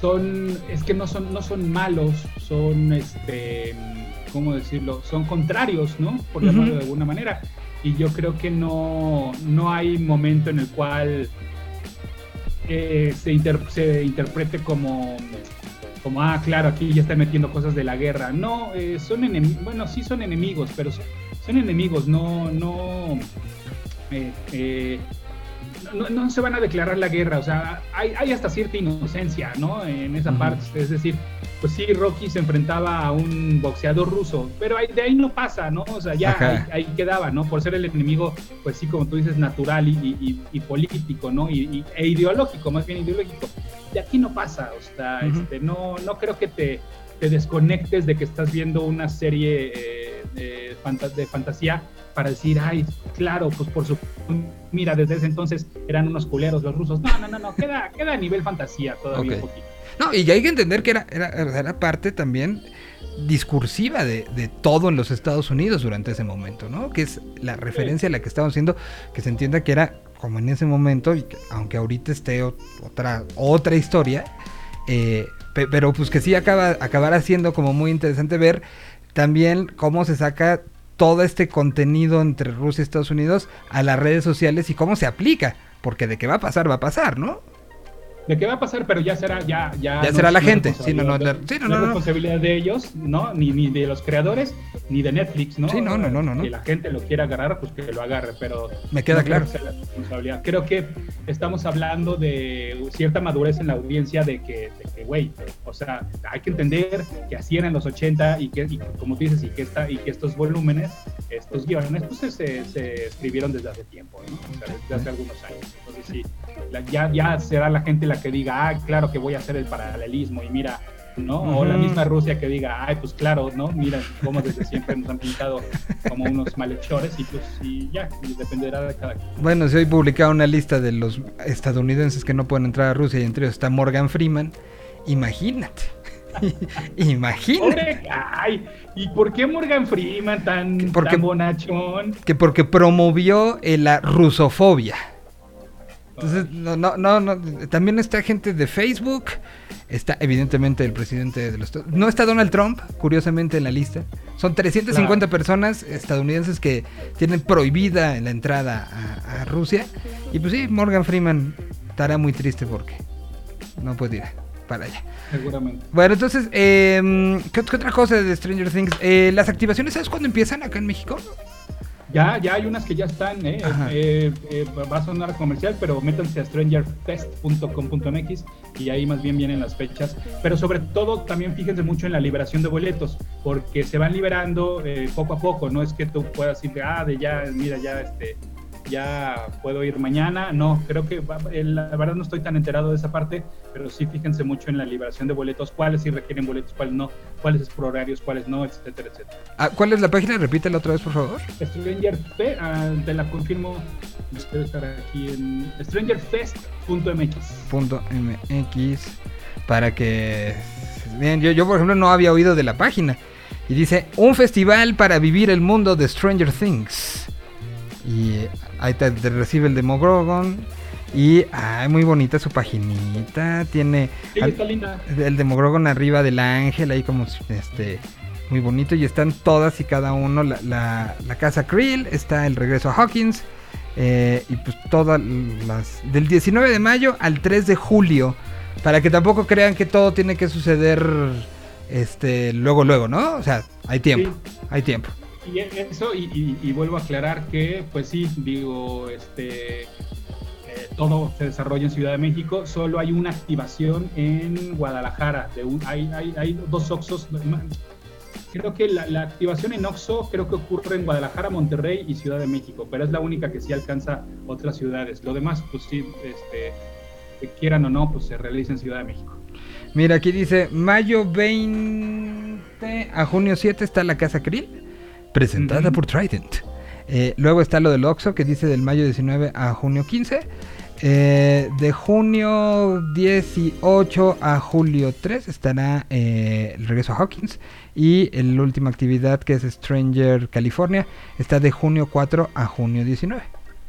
son, es que no son, no son malos, son, este, ¿cómo decirlo? Son contrarios, ¿no? Por llamarlo de alguna manera. Y yo creo que no, no hay momento en el cual se, se, interprete como, como, ah, claro, aquí ya está metiendo cosas de la guerra. No, eh, son enemigos, bueno, sí son enemigos, pero son, enemigos, no, no, eh, eh, no, no, se van a declarar la guerra, o sea, hay, hay hasta cierta inocencia, ¿no? En esa parte, es decir, pues sí, Rocky se enfrentaba a un boxeador ruso, pero de ahí no pasa, ¿no? O sea, ya ahí, quedaba, ¿no? Por ser el enemigo, pues sí, como tú dices, natural y, político, ¿no? Y, e ideológico, más bien ideológico. De aquí no pasa, o sea, este, no, no creo que te, te desconectes de que estás viendo una serie eh, de, fanta- de fantasía para decir, ay, claro, pues por su... Mira, desde ese entonces eran unos culeros los rusos. No, no, no, no, queda, queda a nivel fantasía todavía un poquito. No, y hay que entender que era, era, era parte también discursiva de, de todo en los Estados Unidos durante ese momento, ¿no? Que es la referencia a la que estamos haciendo, que se entienda que era como en ese momento, aunque ahorita esté ot- otra, otra historia, eh, pe- pero pues que sí acaba, acabará siendo como muy interesante ver también cómo se saca todo este contenido entre Rusia y Estados Unidos a las redes sociales y cómo se aplica, porque de qué va a pasar, va a pasar, ¿no? ¿De qué va a pasar? Pero ya será, ya, ya. Ya no será la gente. Sí, no, no, la- sí, no, no es no, no. responsabilidad de ellos, ¿no? Ni, ni de los creadores, ni de Netflix, ¿no? Sí, no, no, no, no. Que la gente lo quiera agarrar, pues que lo agarre, pero. Me queda no creo claro. que la responsabilidad. Creo que estamos hablando de cierta madurez en la audiencia de que, güey, o sea, hay que entender que así eran los 80 y que, y como tú dices, y que, esta, y que estos volúmenes, estos guiones, pues se, se escribieron desde hace tiempo, ¿no? O sea, desde hace algunos años. Entonces, sí, ya, ya será la gente la que diga, ah, claro que voy a hacer el paralelismo y mira, ¿no? O la misma Rusia que diga, ay, pues claro, ¿no? Mira cómo desde siempre nos han pintado como unos malhechores y pues y ya, y dependerá de cada quien. Bueno, si hoy publicaba una lista de los estadounidenses que no pueden entrar a Rusia y entre ellos está Morgan Freeman, imagínate. imagínate. Pobre, ay, ¿y por qué Morgan Freeman tan, Porque- tan bonachón? Que porque promovió eh, la rusofobia. Entonces, no, no, no, no, también está gente de Facebook, está evidentemente el presidente de los No está Donald Trump, curiosamente, en la lista. Son 350 personas estadounidenses que tienen prohibida la entrada a, a Rusia. Y pues sí, Morgan Freeman estará muy triste porque no puede ir para allá. Seguramente. Bueno, entonces, eh, ¿qué, qué otra cosa de Stranger Things? Eh, las activaciones, ¿sabes cuándo empiezan acá en México? Ya, ya hay unas que ya están, ¿eh? Eh, eh, va a sonar comercial, pero métanse a strangerfest.com.mx y ahí más bien vienen las fechas. Pero sobre todo también fíjense mucho en la liberación de boletos, porque se van liberando eh, poco a poco, no es que tú puedas decir, ah, de ya, mira, ya, este, ya puedo ir mañana. No, creo que la verdad no estoy tan enterado de esa parte, pero sí fíjense mucho en la liberación de boletos, cuáles sí requieren boletos, cuáles no, cuáles es por horarios, cuáles no, etcétera, etcétera. Ah, ¿Cuál es la página? Repítela otra vez, por favor. Stranger Fe- ah, te la confirmo, espero estar aquí en strangerfest.mx. Punto MX para que bien yo, yo por ejemplo no había oído de la página y dice un festival para vivir el mundo de Stranger Things y eh, ahí te, te recibe el Demogorgon y ay, muy bonita su paginita tiene Sí, al- el Demogorgon arriba del ángel ahí como este muy bonito y están todas y cada uno la, la, la casa Krill está el regreso a Hawkins eh, y pues todas las del 19 de mayo al 3 de julio para que tampoco crean que todo tiene que suceder este luego luego no o sea hay tiempo hay tiempo Y eso, y, y- y vuelvo a aclarar que, pues sí, digo, este, eh, todo se desarrolla en Ciudad de México, solo hay una activación en Guadalajara, de un, hay, hay, dos Oxos, creo que la, activación en Oxo creo que ocurre en Guadalajara, Monterrey y Ciudad de México, pero es la única que sí alcanza otras ciudades, lo demás, pues sí, este, quieran o no, pues se realiza en Ciudad de México. mira aquí dice mayo 20 a junio 7 está la casa Krill presentada por Trident Eh, luego está lo del Oxxo que dice del mayo 19 a junio 15 Eh, de junio 18 a julio 3 estará eh, el regreso a Hawkins. Y la última actividad que es Stranger California está de junio 4 a junio 19.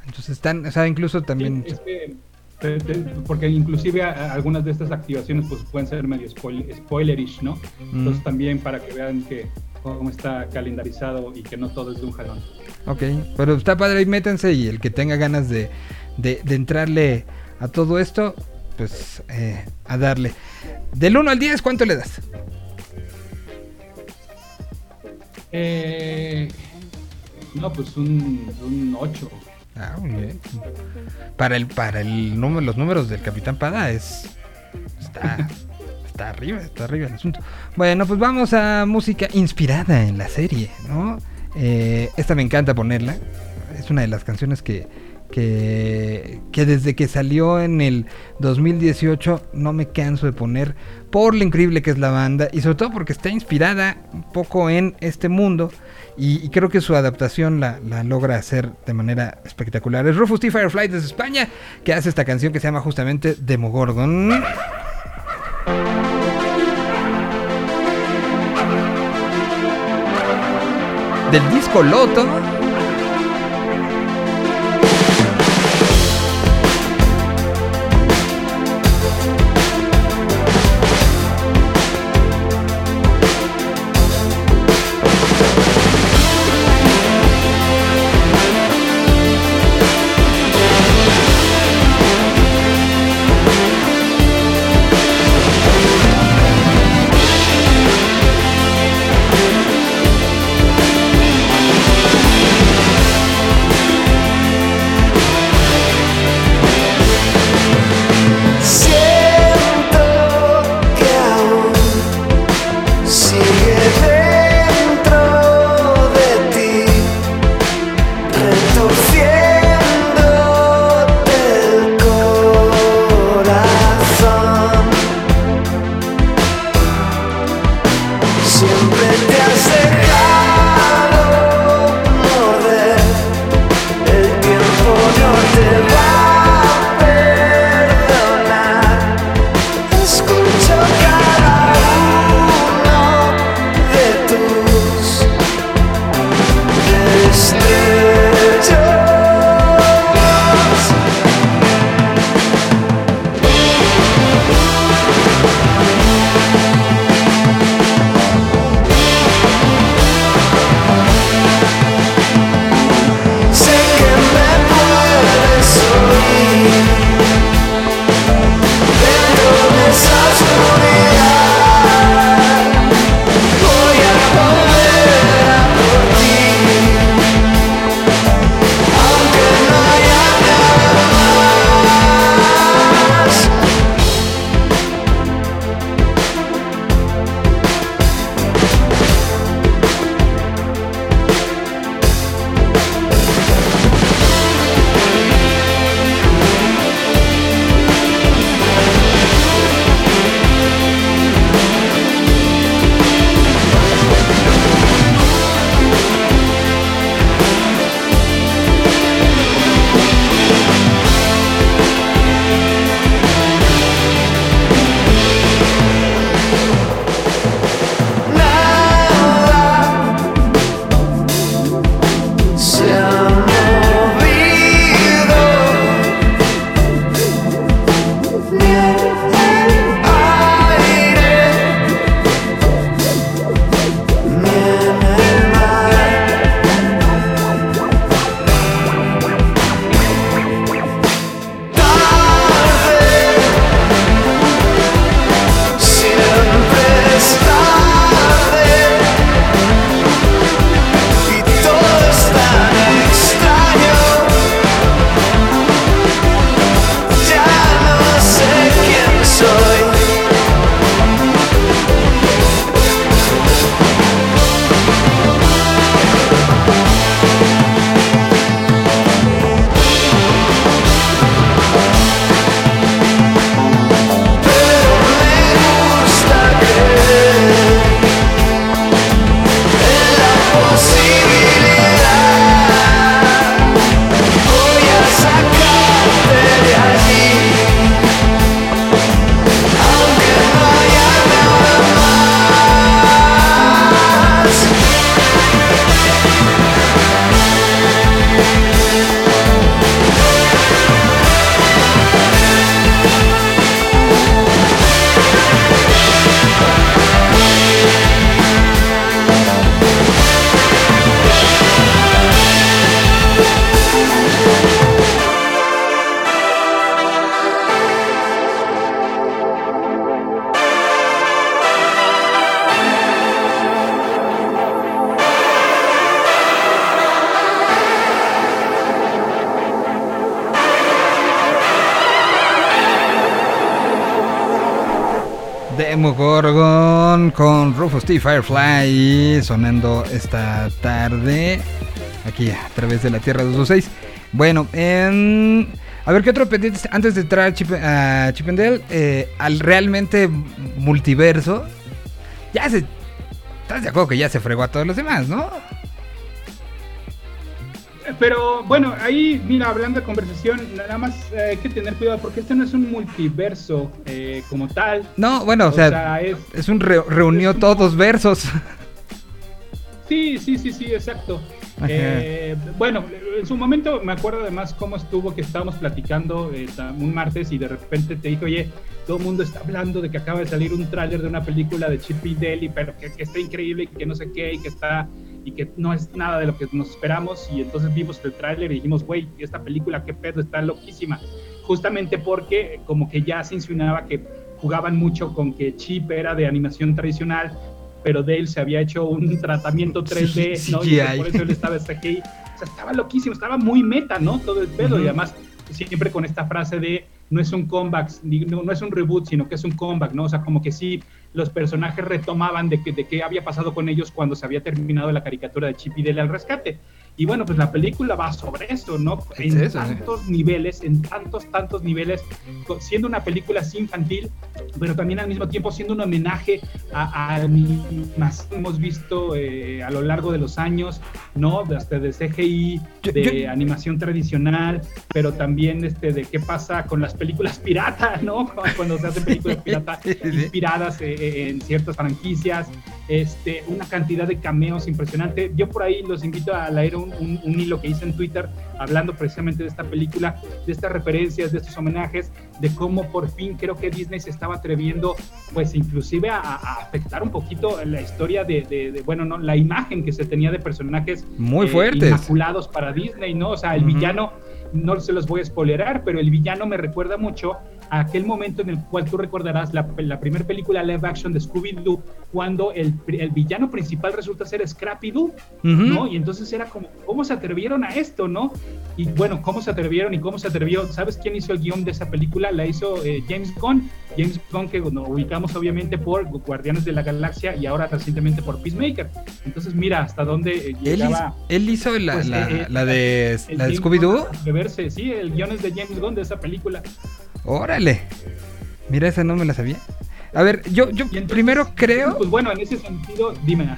Entonces están, o sea, incluso también... Sí, es que, te- te- porque inclusive a- a algunas de estas activaciones pues pueden ser medio spoil- spoilerish, ¿no? Entonces también para que vean que cómo está calendarizado y que no todo es de un jalón. Ok, pero está padre, ahí métanse y el que tenga ganas de, de- de entrarle a todo esto, pues eh, a darle. Del 1 al 10, ¿cuánto le das? Eh, no, pues un, un 8. Ah, bien. Para el, para el número, los números del Capitán Pada es. Está está arriba, está arriba el asunto. Bueno, pues vamos a música inspirada en la serie, ¿no? Eh, esta me encanta ponerla. Es una de las canciones que, que, desde que salió en el 2018 no me canso de poner por lo increíble que es la banda y sobre todo porque está inspirada un poco en este mundo y, creo que su adaptación la, la, logra hacer de manera espectacular. Es Rufus T. Firefly desde España que hace esta canción que se llama justamente Demogorgon. del disco Loto. Firefly sonando esta tarde aquí a través de la Tierra 226. Bueno, en, a ver qué otro pendiente antes de entrar a, Chip, Chipendel, eh, al realmente multiverso. Ya se. ¿Estás de acuerdo que ya se fregó a todos los demás, no? Pero bueno, ahí, mira, hablando de conversación, nada más eh, hay que tener cuidado porque este no es un multiverso eh, como tal. No, bueno, o, sea, es, un reunió todos versos. Sí, sí, sí, sí, exacto. Eh, bueno, en su momento me acuerdo además cómo estuvo que estábamos platicando eh, un martes y de repente te dije, oye, todo el mundo está hablando de que acaba de salir un tráiler de una película de Chip y Dale, pero que, está increíble y que no sé qué y que está y que no es nada de lo que nos esperamos y entonces vimos el tráiler y dijimos, güey, esta película qué pedo, está loquísima. Justamente porque como que ya se insinuaba que jugaban mucho con que Chip era de animación tradicional, pero Dale se había hecho un tratamiento 3D, ¿no? Y por eso él estaba CGI. O sea, estaba loquísimo, estaba muy meta, ¿no? Todo el pedo. Y además, siempre con esta frase de no es un comeback, no, no, es un reboot, sino que es un comeback, ¿no? O sea, como que sí, los personajes retomaban de, de qué había pasado con ellos cuando se había terminado la caricatura de Chip y Dale al rescate. Y bueno, pues la película va sobre eso, ¿no? En tantos niveles, en tantos, tantos niveles, siendo una película así infantil, pero también al mismo tiempo siendo un homenaje a, más hemos visto eh, a lo largo de los años, ¿no? Hasta de CGI, de animación tradicional, pero también este, de qué pasa con las películas pirata, ¿no? Cuando se hacen películas pirata inspiradas eh, eh, en ciertas franquicias, este, una cantidad de cameos impresionante. Yo por ahí los invito a leer un un, hilo que hice en Twitter hablando precisamente de esta película, de estas referencias, de estos homenajes, de cómo por fin creo que Disney se estaba atreviendo, pues inclusive a, afectar un poquito la historia de, bueno, no, la imagen que se tenía de personajes muy eh, fuertes, inmaculados para Disney, ¿no? O sea, el villano, no se los voy a spoilerar, pero el villano me recuerda mucho aquel momento en el cual tú recordarás la, la primera película live action de Scooby-Doo, cuando el, el, villano principal resulta ser Scrappy-Doo, ¿no? Y entonces era como, ¿cómo se atrevieron a esto, no? Y bueno, ¿cómo se atrevieron y cómo se atrevió? ¿Sabes quién hizo el guion de esa película? La hizo eh, James Gunn. James Gunn, que nos ubicamos obviamente por Guardianes de la Galaxia y ahora recientemente por Peacemaker. Entonces, mira hasta dónde eh, llegaba. Él, hizo la, pues, la, eh, la de, la de Scooby-Doo. Sí, el guion es de James Gunn de esa película. Órale. Mira, esa no me la sabía. A ver, yo, yo primero creo. Pues bueno, en ese sentido, dime.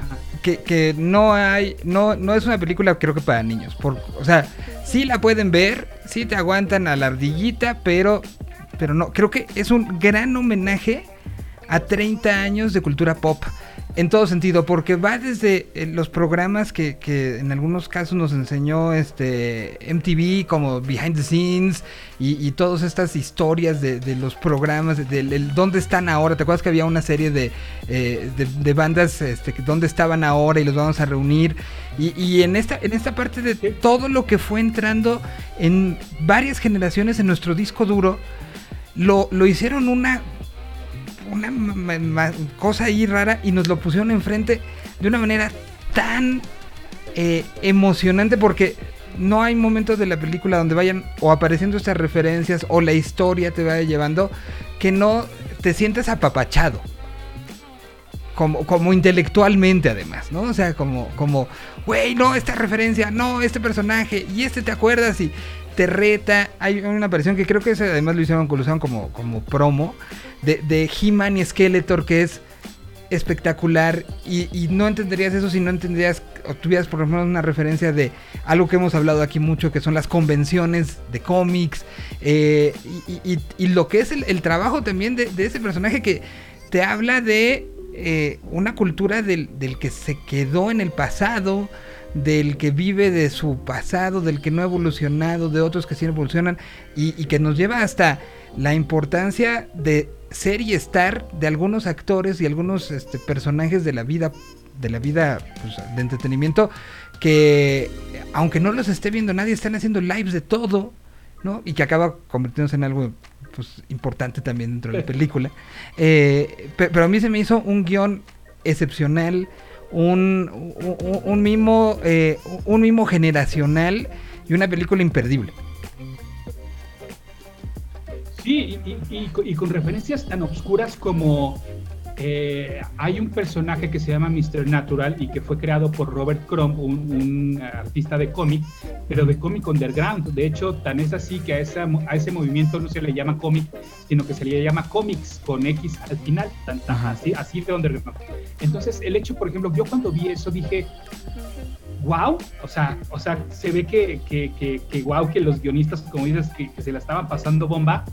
Que, que, no hay. No, no es una película, creo que para niños. Por, o sea, sí la pueden ver, sí te aguantan a la ardillita, pero. Pero no, creo que es un gran homenaje a 30 años de cultura pop en todo sentido, porque va desde eh, los programas que, en algunos casos nos enseñó este MTV como Behind the Scenes y, todas estas historias de, los programas, de, dónde están ahora. ¿Te acuerdas que había una serie de, eh, de, bandas este, dónde estaban ahora y los vamos a reunir? Y, en, esta, en esta parte de todo lo que fue entrando en varias generaciones en nuestro disco duro, lo, lo hicieron una una cosa ahí rara y nos lo pusieron enfrente de una manera tan eh, emocionante porque no hay momentos de la película donde vayan o apareciendo estas referencias o la historia te vaya llevando que no te sientes apapachado. Como, como intelectualmente además, ¿no? O sea, como, como, güey, no, esta referencia, no, este personaje, y este te acuerdas y te reta. Hay una aparición que creo que además lo hicieron, como, como promo, de, de He-Man y Skeletor, que es espectacular y, no entenderías eso si no entenderías o tuvieras por ejemplo una referencia de algo que hemos hablado aquí mucho que son las convenciones de cómics eh, y, lo que es el, trabajo también de, ese personaje que te habla de eh, una cultura del, que se quedó en el pasado del que vive de su pasado del que no ha evolucionado de otros que sí evolucionan y que nos lleva hasta la importancia de ser y estar de algunos actores y algunos este, personajes de la vida de la vida pues, de entretenimiento que aunque no los esté viendo nadie están haciendo lives de todo no y que acaba convirtiéndose en algo pues importante también dentro de la película. Eh, pero a mí se me hizo un guion excepcional un, un, mimo eh, un mimo generacional y una película imperdible. Sí, y, con referencias tan obscuras como eh, hay un personaje que se llama Mr. Natural y que fue creado por Robert Crumb, un, artista de cómic, pero de cómic underground. De hecho, tan es así que a, esa, a ese movimiento no se le llama cómic, sino que se le llama cómics con X al final, así, así de underground. Entonces, el hecho, por ejemplo, yo cuando vi eso dije, wow, o sea, o sea, se ve que, que, que, que wow, que los guionistas, como dices, que, que se la estaban pasando bomba,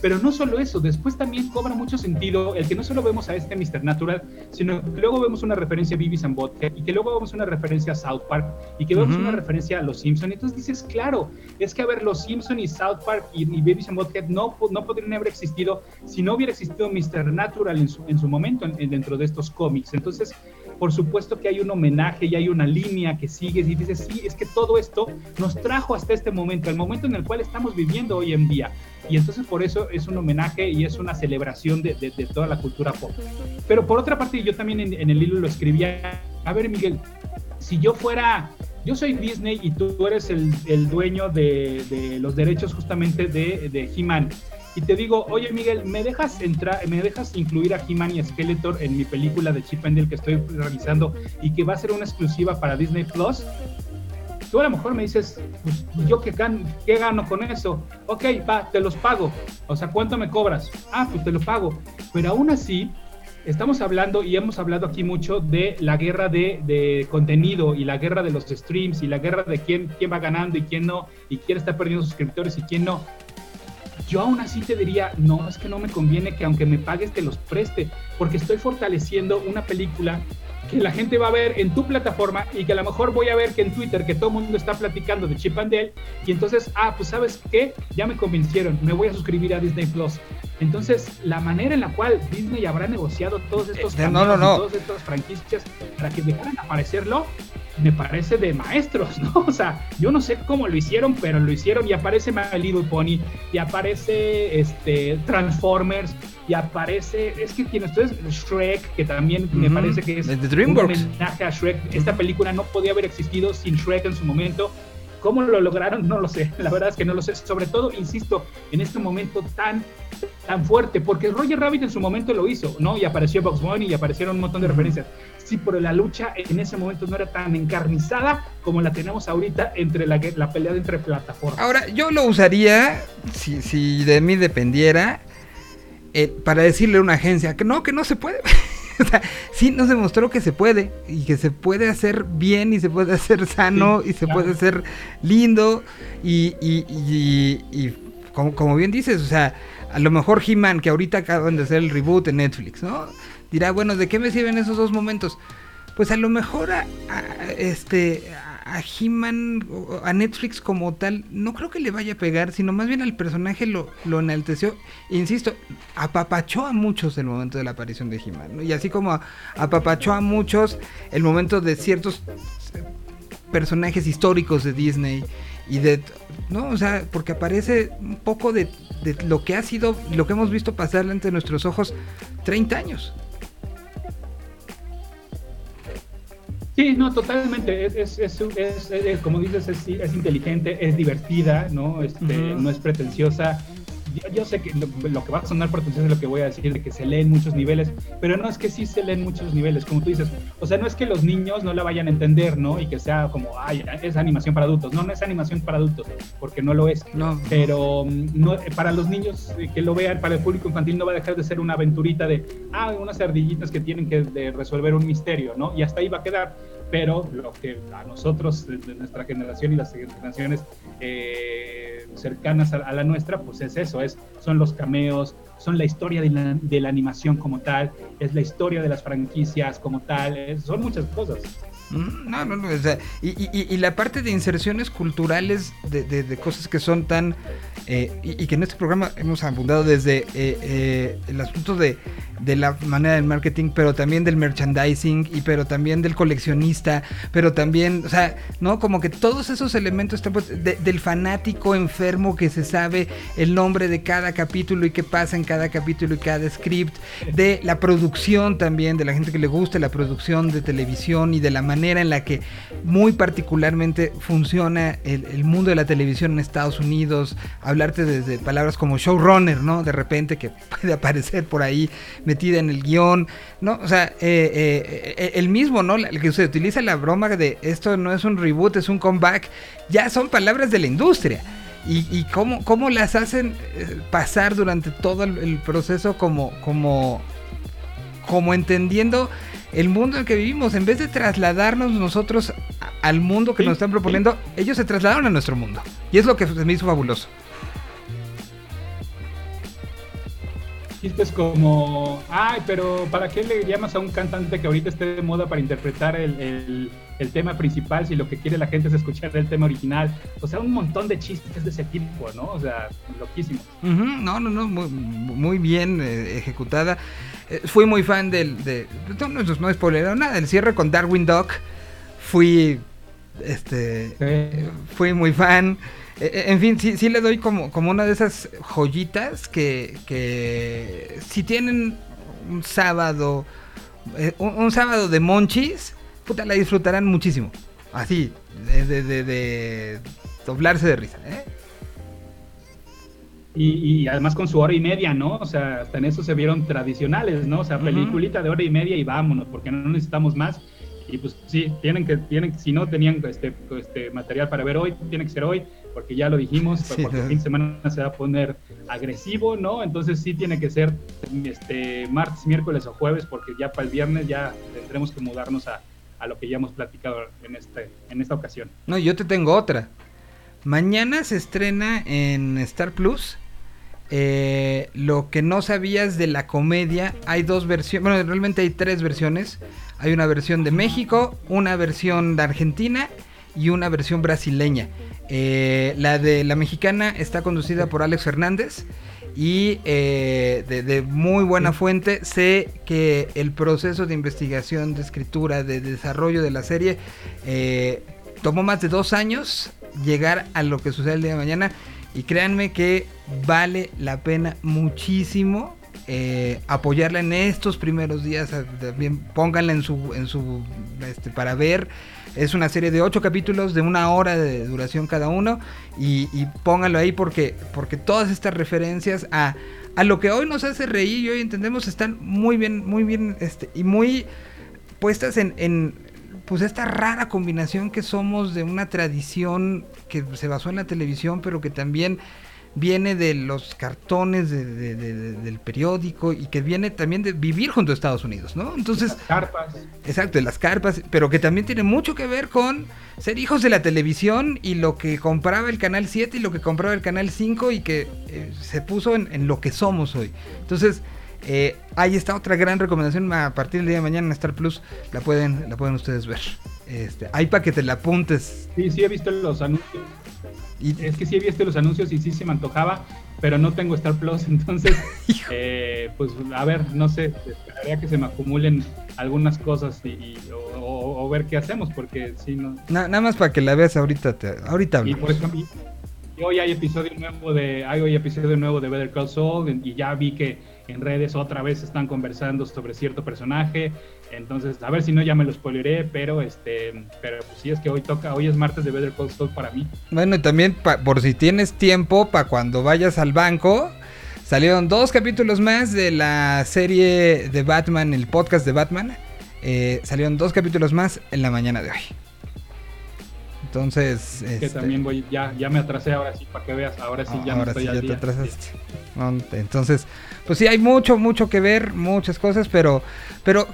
pero no solo eso, después también cobra mucho sentido el que no solo vemos a este Mr. Natural, sino que luego vemos una referencia a Beavis and Butthead y que luego vemos una referencia a South Park y que vemos una referencia a Los Simpson. Entonces dices, claro, es que a ver, Los Simpson y South Park y, y Beavis and Butthead no, no podrían haber existido si no hubiera existido Mr. Natural en su, en su momento en, dentro de estos cómics. Entonces, por supuesto que hay un homenaje y hay una línea que sigue y dices, sí, es que todo esto nos trajo hasta este momento, el momento en el cual estamos viviendo hoy en día. Y entonces por eso es un homenaje y es una celebración de, toda la cultura pop. Pero por otra parte, yo también en, el libro lo escribía, a ver Miguel, si yo fuera yo soy Disney y tú eres el, dueño de, de, los derechos justamente de, de He-Man y te digo, oye Miguel, ¿me dejas entrar, me dejas incluir a He-Man y Skeletor en mi película de Chip and Dale que estoy realizando y que va a ser una exclusiva para Disney Plus? Tú a lo mejor me dices, pues yo qué gano con eso. Ok, va, te los pago. O sea, ¿cuánto me cobras? Ah, pues te lo pago. Pero aún así, estamos hablando y hemos hablado aquí mucho de la guerra de, de, contenido y la guerra de los streams y la guerra de quién, quién va ganando y quién no, y quién está perdiendo suscriptores y quién no yo aún así te diría, no, es que no me conviene que aunque me pagues te los preste, porque estoy fortaleciendo una película que la gente va a ver en tu plataforma y que a lo mejor voy a ver que en Twitter que todo el mundo está platicando de Chip and Dale y entonces, ah, pues sabes qué, ya me convencieron, me voy a suscribir a Disney Plus. Entonces, la manera en la cual Disney habrá negociado todos estos eh, no, no, no. todas estas franquicias para que dejaran aparecerlo, me parece de maestros, ¿no? O sea, yo no sé cómo lo hicieron, pero lo hicieron y aparece My Little Pony y aparece este Transformers y aparece, es que tiene ustedes Shrek, que también uh -huh. me parece que es The DreamWorks. un homenaje a Shrek. Esta película no podía haber existido sin Shrek en su momento. ¿Cómo lo lograron? No lo sé. La verdad es que no lo sé. Sobre todo, insisto, en este momento tan, tan fuerte, porque Roger Rabbit en su momento lo hizo, ¿no? Y apareció Box Bunny y aparecieron un montón de referencias. Sí, pero la lucha en ese momento no era tan encarnizada como la tenemos ahorita entre la, la pelea entre plataformas. Ahora, yo lo usaría, si, si de mí dependiera, eh, para decirle a una agencia que no, que no se puede. o sea, sí nos demostró que se puede y que se puede hacer bien y se puede hacer sano sí, y se claro. puede hacer lindo y, y, y, y como, como, bien dices, o sea, a lo mejor He-Man, que ahorita acaban de hacer el reboot en Netflix, ¿no? Dirá, bueno, ¿de qué me sirven esos dos momentos? Pues a lo mejor a, a este a He-Man, a Netflix como tal, no creo que le vaya a pegar, sino más bien al personaje lo, lo enalteció. Insisto, apapachó a muchos el momento de la aparición de He-Man. Y así como apapachó a muchos el momento de ciertos personajes históricos de Disney y de no o sea porque aparece un poco de, de, lo que ha sido lo que hemos visto pasar ante nuestros ojos 30 años Sí, no, totalmente. Es, es, es, es como dices, es, inteligente, es divertida, ¿no? Este, uh -huh. No es pretenciosa. Yo, yo sé que lo, lo, que va a sonar pretencioso es lo que voy a decir, de que se lee en muchos niveles, pero no es que sí se leen muchos niveles, como tú dices. O sea, no es que los niños no la vayan a entender, ¿no? Y que sea como, ay, es animación para adultos. No, no es animación para adultos, porque no lo es. No. Pero no, para los niños que lo vean, para el público infantil, no va a dejar de ser una aventurita de, ah, unas ardillitas que tienen que resolver un misterio, ¿no? Y hasta ahí va a quedar pero lo que a nosotros, de, nuestra generación y las generaciones eh, cercanas a, la nuestra, pues es eso, es, son los cameos, son la historia de la, animación como tal, es la historia de las franquicias como tal, son muchas cosas. No, no, no. O sea, y, la parte de inserciones culturales de, cosas que son tan. Eh, y, y, que en este programa hemos abundado desde eh, eh, el asunto de, de, la manera del marketing, pero también del merchandising, y pero también del coleccionista, pero también, o sea, ¿no? Como que todos esos elementos pues, de, del fanático enfermo que se sabe el nombre de cada capítulo y qué pasa en cada capítulo y cada script, de la producción también, de la gente que le gusta la producción de televisión y de la manera en la que muy particularmente funciona el, mundo de la televisión en Estados Unidos, hablarte desde palabras como showrunner, ¿no? De repente que puede aparecer por ahí metida en el guion, ¿no? O sea, eh, eh, el mismo, ¿no? El que se utiliza la broma de esto no es un reboot, es un comeback, ya son palabras de la industria. Y, y cómo, cómo, las hacen pasar durante todo el, el proceso como, como como entendiendo el mundo en el que vivimos. En vez de trasladarnos nosotros al mundo que Sí, nos están proponiendo, ellos se trasladaron a nuestro mundo. Y es lo que se me hizo fabuloso. Chistes como, ay, pero ¿para qué le llamas a un cantante que ahorita esté de moda para interpretar el, el- el tema principal si lo que quiere la gente es escuchar el tema original? O sea, un montón de chistes de ese tipo, ¿no? O sea, loquísimo. No, no, no, muy, muy bien eh, ejecutada. Eh, fui muy fan del... De, no, no, no spoiler nada, el cierre con Darwin Duck. Fui... Este... Sí. Fui muy fan. Eh, eh, En fin, sí, sí le doy como, como una de esas joyitas que, que si tienen un sábado, eh, un, un sábado de monchis, puta, la disfrutarán muchísimo. Así, de, de, de- de doblarse de risa. ¿eh? Y, y además con su hora y media, ¿no? O sea, hasta en eso se vieron tradicionales, ¿no? O sea, peliculita de hora y media y vámonos, porque no necesitamos más. Y pues sí, tienen que, tienen, si no tenían este, este material para ver hoy, tiene que ser hoy, porque ya lo dijimos, Sí, porque no. el fin de semana se va a poner agresivo, ¿no? Entonces sí tiene que ser este martes, miércoles o jueves, porque ya para el viernes ya tendremos que mudarnos a, a lo que ya hemos platicado en, este, en esta ocasión. No, yo te tengo otra. Mañana se estrena en Star Plus. eh, lo que no sabías de la comedia, hay dos versiones, bueno, realmente hay tres versiones. Hay una versión de México, una versión de Argentina y una versión brasileña. Eh, la de la mexicana está conducida por Alex Fernández y eh, de, de muy buena fuente. Sé que el proceso de investigación, de escritura, de desarrollo de la serie eh, tomó más de dos años llegar a lo que sucede el día de mañana y créanme que vale la pena muchísimo eh, apoyarla en estos primeros días a- también pónganla en su en su este, para ver. Es una serie de ocho capítulos de una hora de duración cada uno y, y pónganlo ahí porque porque todas estas referencias a a lo que hoy nos hace reír y hoy entendemos están muy bien muy bien este y muy puestas en, en, pues esta rara combinación que somos de una tradición que se basó en la televisión, pero que también viene de los cartones de- de- de- de- del periódico y que viene también de vivir junto a Estados Unidos, ¿no? Entonces, Las carpas. exacto, de las carpas, pero que también tiene mucho que ver con ser hijos de la televisión y lo que compraba el Canal 7 y lo que compraba el Canal 5 y que eh, se puso en, en lo que somos hoy. Entonces, eh, ahí está otra gran recomendación a partir del día de mañana en Star Plus, la pueden, la pueden ustedes ver. Este, ahí para que te la apuntes. Sí, sí he visto los anuncios. Y, Es que sí he visto los anuncios y sí se me antojaba, pero no tengo Star Plus, entonces, eh, pues a ver, no sé, esperaría que se me acumulen algunas cosas y, y- o, o- o ver qué hacemos, porque si no. na- nada más para que la veas ahorita, te- ahorita Y hablamos. por ejemplo, y hoy hay episodio nuevo de, hay hoy episodio nuevo de Better Call Saul y ya vi que en redes otra vez están conversando sobre cierto personaje, entonces a ver si no ya me lo spoileré, pero este, pero pues sí es que hoy toca, hoy es martes de Better Call Saul para mí. Bueno, y también pa- por si tienes tiempo para cuando vayas al banco, salieron dos capítulos más de la serie de Batman, el podcast de Batman. Eh, salieron dos capítulos más en la mañana de hoy. Entonces, que este, también voy, ya, ya me atrasé ahora sí, para que veas, ahora sí ya no ahora estoy sí al ya te día. atrasaste. Entonces, pues sí, hay mucho, mucho que ver, muchas cosas, pero, pero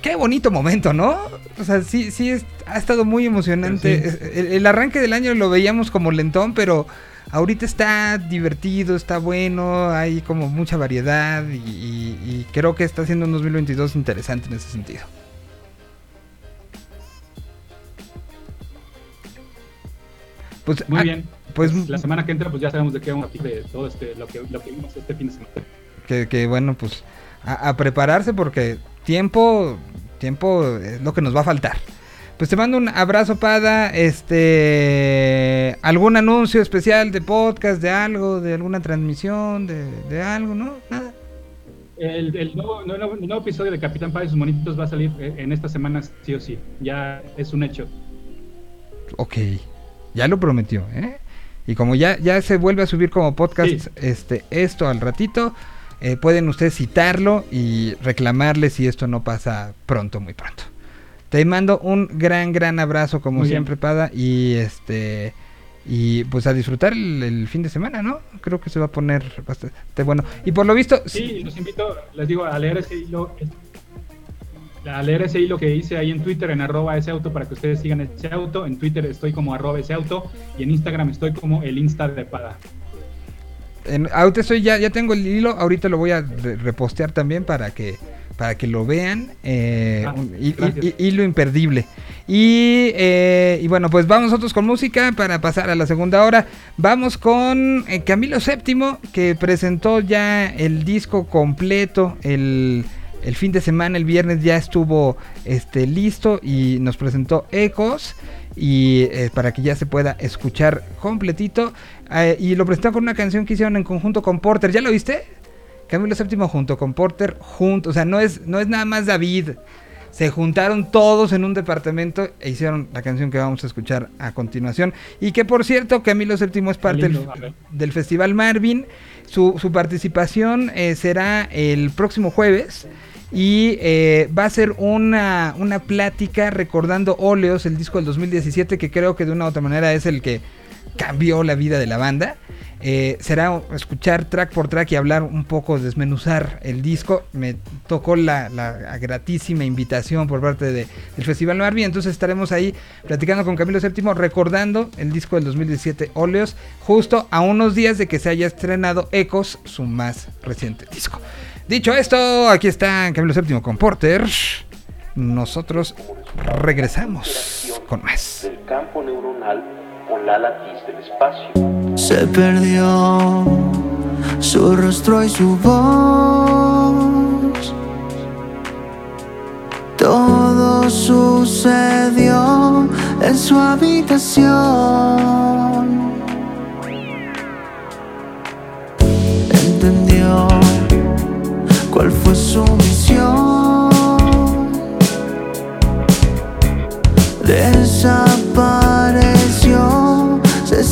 qué bonito momento, ¿no? O sea, sí, sí, es- ha estado muy emocionante. Sí. El, el arranque del año lo veíamos como lentón, pero ahorita está divertido, está bueno, hay como mucha variedad y, y- y creo que está siendo un 2022 interesante en ese sentido. Pues, Muy ah, bien. Pues, Pues la semana que entra pues ya sabemos de qué vamos a de todo este lo que lo que vimos este fin de semana. Que, que, bueno, pues a, a prepararse porque tiempo, tiempo es lo que nos va a faltar. Pues te mando un abrazo, Pada. Este, algún anuncio especial de podcast, de algo, de alguna transmisión, de, de algo, ¿no? Nada. El, el nuevo, el nuevo- el nuevo episodio de Capitán Pada y sus monitos va a salir eh, en esta semana sí o sí. Ya es un hecho. Ok, ya lo prometió, ¿eh? Y como ya, ya se vuelve a subir como podcast Sí. este, esto al ratito, eh, pueden ustedes citarlo y reclamarle si esto no pasa pronto, muy pronto. Te mando un gran, gran abrazo como Muy bien. siempre, Pada, y este y pues a disfrutar el, el fin de semana, ¿no? Creo que se va a poner bastante bueno. Y por lo visto, Sí, los invito, les digo, a leer ese hilo, a leer ese hilo que hice ahí en Twitter, en arroba ese auto, para que ustedes sigan ese auto. En Twitter estoy como arroba ese auto y en Instagram estoy como el Insta de Pada. En, ahorita estoy ya, ya tengo el hilo, ahorita lo voy a repostear también para que para que lo vean. Eh, ah, hilo imperdible. Y, eh, y, bueno, pues vamos nosotros con música para pasar a la segunda hora. Vamos con eh, Camilo VII, que presentó ya el disco completo el, el, fin de semana, el viernes ya estuvo este, listo y nos presentó Ecos. Y para que ya se pueda escuchar completito. y lo presentó con una canción que hicieron en conjunto con Porter. ¿Ya lo viste? Camilo VII junto con Porter, junto, o sea, no es, no es nada más David. Se juntaron todos en un departamento e hicieron la canción que vamos a escuchar a continuación. Y que por cierto, Camilo VII es parte del, Festival Marvin. Su, participación eh, será el próximo jueves. Y eh, va a ser una, una plática recordando Óleos, el disco del 2017, que creo que de una u otra manera es el que cambió la vida de la banda. Eh, será escuchar track por track y hablar un poco, desmenuzar el disco. Me tocó la, gratísima invitación por parte del Festival Marvin, entonces estaremos ahí platicando con Camilo VII, recordando el disco del 2017 Óleos, justo a unos días de que se haya estrenado Ecos, su más reciente disco. Dicho esto, aquí está Camilo VII con Porter. Nosotros regresamos con más. Del campo neuronal con la latiz del espacio. Se perdió su rostro y su voz. Todo sucedió en su habitación. Entendió cuál fue su misión. Desapareció, se el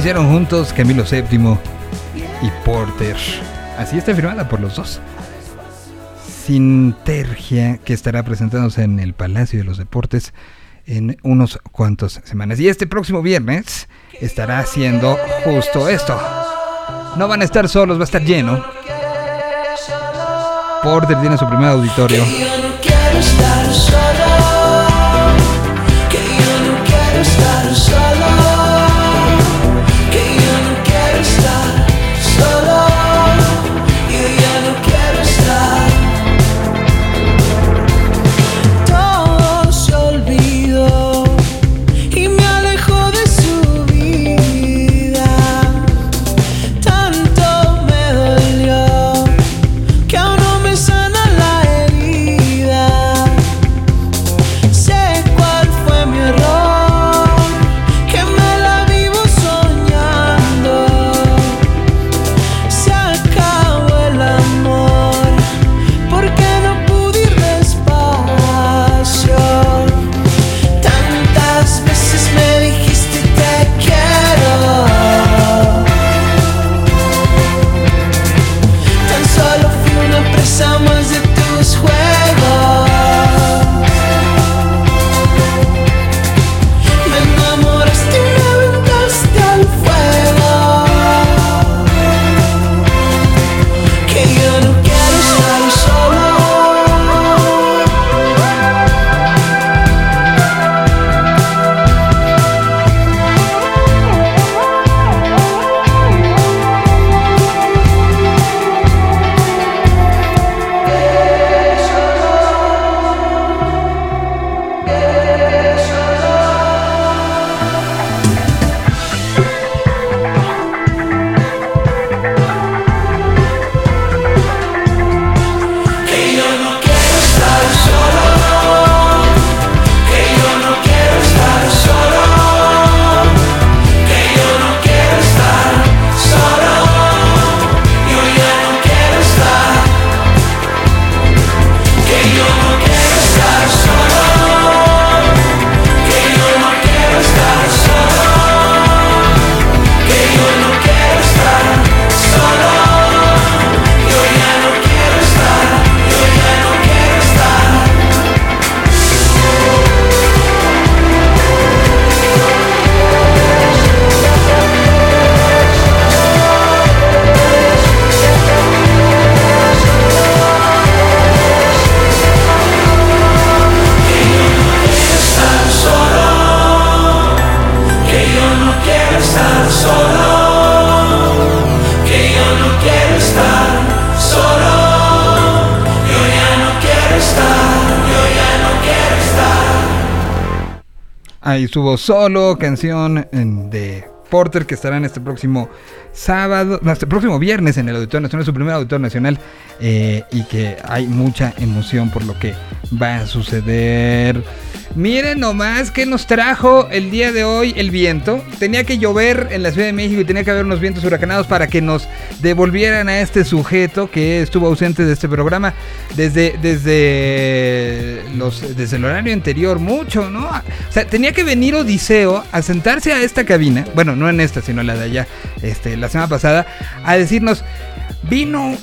hicieron juntos Camilo VII y Porter. Así está firmada por los dos. Sintergia, que estará presentándose en el Palacio de los Deportes en unos cuantos semanas. Y este próximo viernes estará haciendo justo esto. No van a estar solos, va a estar lleno. Porter tiene su primer auditorio. Estuvo solo, canción de Porter que estará en este próximo sábado, no, este próximo viernes en el Auditorio Nacional, su primer Auditorio Nacional, eh, y que hay mucha emoción por lo que va a suceder. Miren nomás que nos trajo el día de hoy el viento. Tenía que llover en la Ciudad de México y tenía que haber unos vientos huracanados para que nos devolvieran a este sujeto que estuvo ausente de este programa desde, desde, los, desde el horario anterior, mucho, ¿no? O sea, tenía que venir Odiseo a sentarse a esta cabina, bueno, no en esta, sino la de allá, este, la semana pasada, a decirnos, vino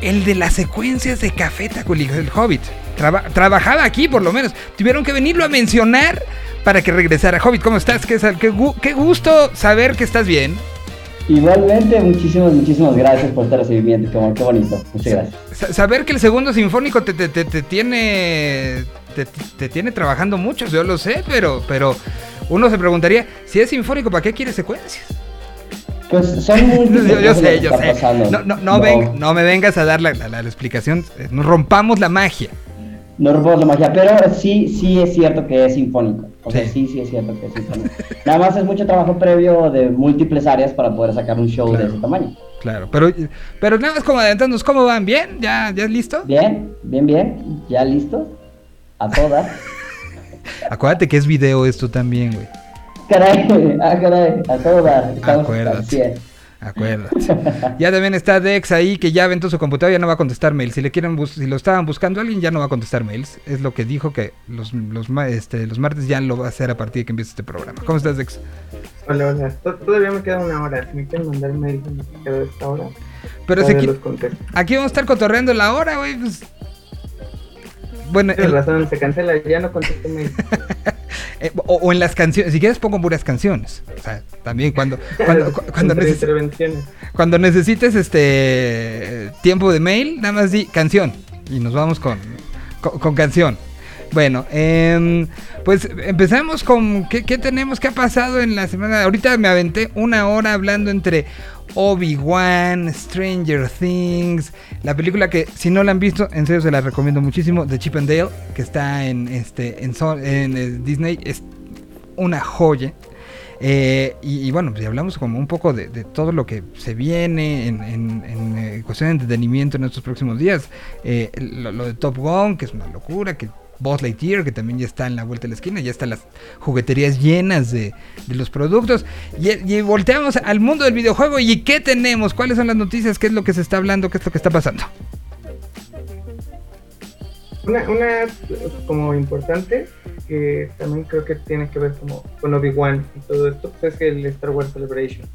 el de las secuencias de Café Tacuali, el Hobbit. Traba- trabajaba aquí, por lo menos. Tuvieron que venirlo a mencionar para que regresara. Hobbit, ¿cómo estás? Qué, qué qué gusto saber que estás bien. Igualmente, muchísimas, muchísimas gracias por este recibimiento. Qué, qué bonito. Muchas gracias. Sa- saber que el segundo sinfónico te, te- te- te tiene te, te tiene trabajando mucho, yo lo sé, pero, pero uno se preguntaría, si es sinfónico, ¿para qué quiere secuencias? Pues son múltiples Yo, yo sé, yo sé. No, no, no, ven- no me vengas a dar la, la- la explicación, eh, nos rompamos la magia. No rompemos la magia, pero sí, sí es cierto que es sinfónico. O sea, Sí. sí, sí es cierto que es sinfónico. Nada más es mucho trabajo previo de múltiples áreas para poder sacar un show de ese tamaño. Claro, pero, pero nada más como adelantándonos, ¿cómo van? ¿Bien? ¿Ya, ya listo? Bien, bien, bien. ¿Ya listo? A todas. Acuérdate que es video esto también, güey. caray, ah, caray, a todas. Estamos al Acuérdate. 100. Acuérdate. Ya también está Dex ahí que ya aventó su computadora y ya no va a contestar mails. Si le quieren si lo estaban buscando a alguien, ya no va a contestar mails. Es lo que dijo que los, los, este, los martes ya lo va a hacer a partir de que empiece este programa. ¿Cómo estás, Dex? Hola, hola. To- Todavía me queda una hora. Si me quieren mandar mail, me quedo esta hora. Pero si aquí, aquí vamos a estar cotorreando la hora, güey. Pues... Bueno, Tienes el- razón, se cancela, ya no contesto mail. eh, o, o en las canciones, si quieres pongo puras canciones. O sea, también cuando, cuando, neces- necesites este tiempo de mail, nada más di canción. Y nos vamos con, con, con canción. Bueno, em, pues empezamos con ¿qué, tenemos, qué ha pasado en la semana. Ahorita me aventé una hora hablando entre Obi-Wan, Stranger Things, la película que si no la han visto, en serio se la recomiendo muchísimo, de Chip and Dale, que está en este en, eh, Disney, es una joya. Eh, y, bueno, pues hablamos como un poco de, todo lo que se viene en, en- eh, cuestión de entretenimiento en estos próximos días. Eh, lo, lo de Top Gun, que es una locura, que Buzz Lightyear, que también ya está en la vuelta de la esquina, ya están las jugueterías llenas de, de los productos. Y, y volteamos al mundo del videojuego y ¿qué tenemos? ¿Cuáles son las noticias? ¿Qué es lo que se está hablando? ¿Qué es lo que está pasando? Una, una como importante, que también creo que tiene que ver como con Obi-Wan y todo esto, pues es el Star Wars Celebration,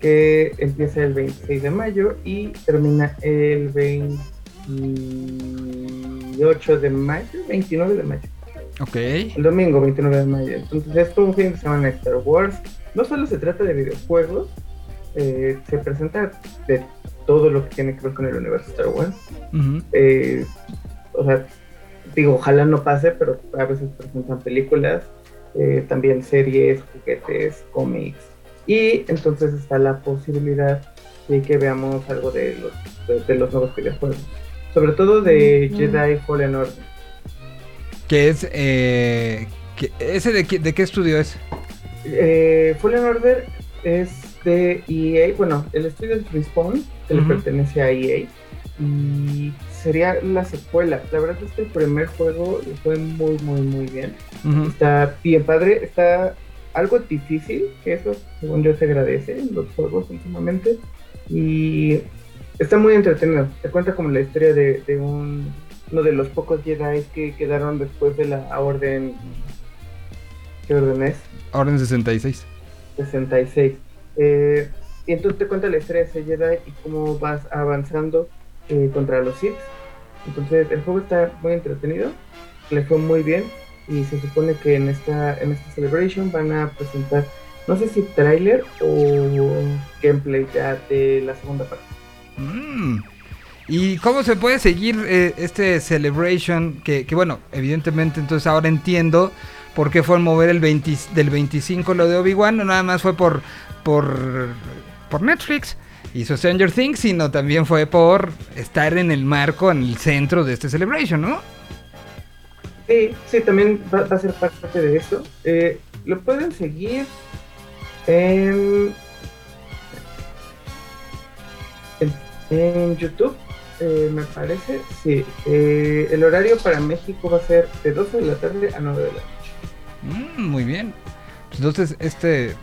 que empieza el 26 de mayo y termina el 28 de mayo, 29 de mayo. Ok. El domingo 29 de mayo. Entonces es todo un fin de semana de Star Wars. No solo se trata de videojuegos, eh, se presenta de todo lo que tiene que ver con el universo Star Wars. Eh, o sea, digo, ojalá no pase, pero a veces presentan películas, eh, también series, juguetes, cómics. Y entonces está la posibilidad de que veamos algo de los, de, de los nuevos videojuegos. Sobre todo de Jedi Fallen Order. Que es... Eh, que- ¿Ese de, qué- de qué estudio es? Eh, Fallen Order es de EA, bueno, el estudio es Respawn, que le pertenece a EA, y sería la secuela. La verdad es que el primer juego le fue muy, muy, muy bien. Está bien padre, está algo difícil, que eso, según yo, se agradece en los juegos últimamente, y está muy entretenido. Te cuenta como la historia de, de un, uno de los pocos Jedi que quedaron después de la orden. ¿Qué orden es? Orden 66. 66. Eh, y entonces te cuenta la historia de ese Jedi y cómo vas avanzando eh, contra los Sith. Entonces el juego está muy entretenido, le fue muy bien y se supone que en esta, en esta celebration van a presentar, no sé si tráiler o gameplay ya de la segunda parte. Mm. ¿Y cómo se puede seguir eh, este celebration? Que, bueno, evidentemente entonces ahora entiendo por qué fue mover el 20 del 25 lo de Obi-Wan. No nada más fue por, por, por Netflix, hizo Stranger Things, sino también fue por estar en el marco, en el centro de este celebration, ¿no? Sí, sí, también va, va a ser parte de eso. Eh, lo pueden seguir en, en, YouTube, eh, me parece. Sí, eh, el horario para México va a ser de 12 de la tarde a 9 de la noche. Mm, muy bien. Pues entonces, este.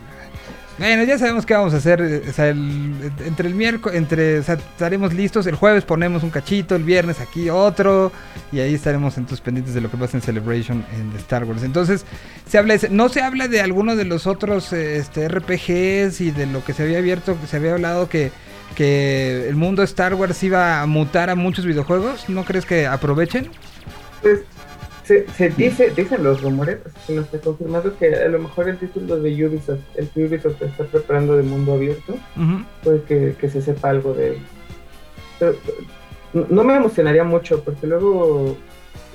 Bueno, ya sabemos qué vamos a hacer. eh, o sea, el- entre el miércoles, entre, estaremos listos. El jueves ponemos un cachito, el viernes aquí otro. Y ahí estaremos entonces pendientes de lo que pasa en Celebration en Star Wars. Entonces, se habla, ese- no se habla de alguno de los otros eh, este, RPGs y de lo que se había abierto, se había hablado que, que el mundo Star Wars iba a mutar a muchos videojuegos. ¿No crees que aprovechen? Pues se, se dice, dicen los rumores, si no está confirmado, que a lo mejor el título de Ubisoft, el que Ubisoft está preparando de mundo abierto, Ujú. puede que, que se sepa algo de él. Pero, no- no me emocionaría mucho porque luego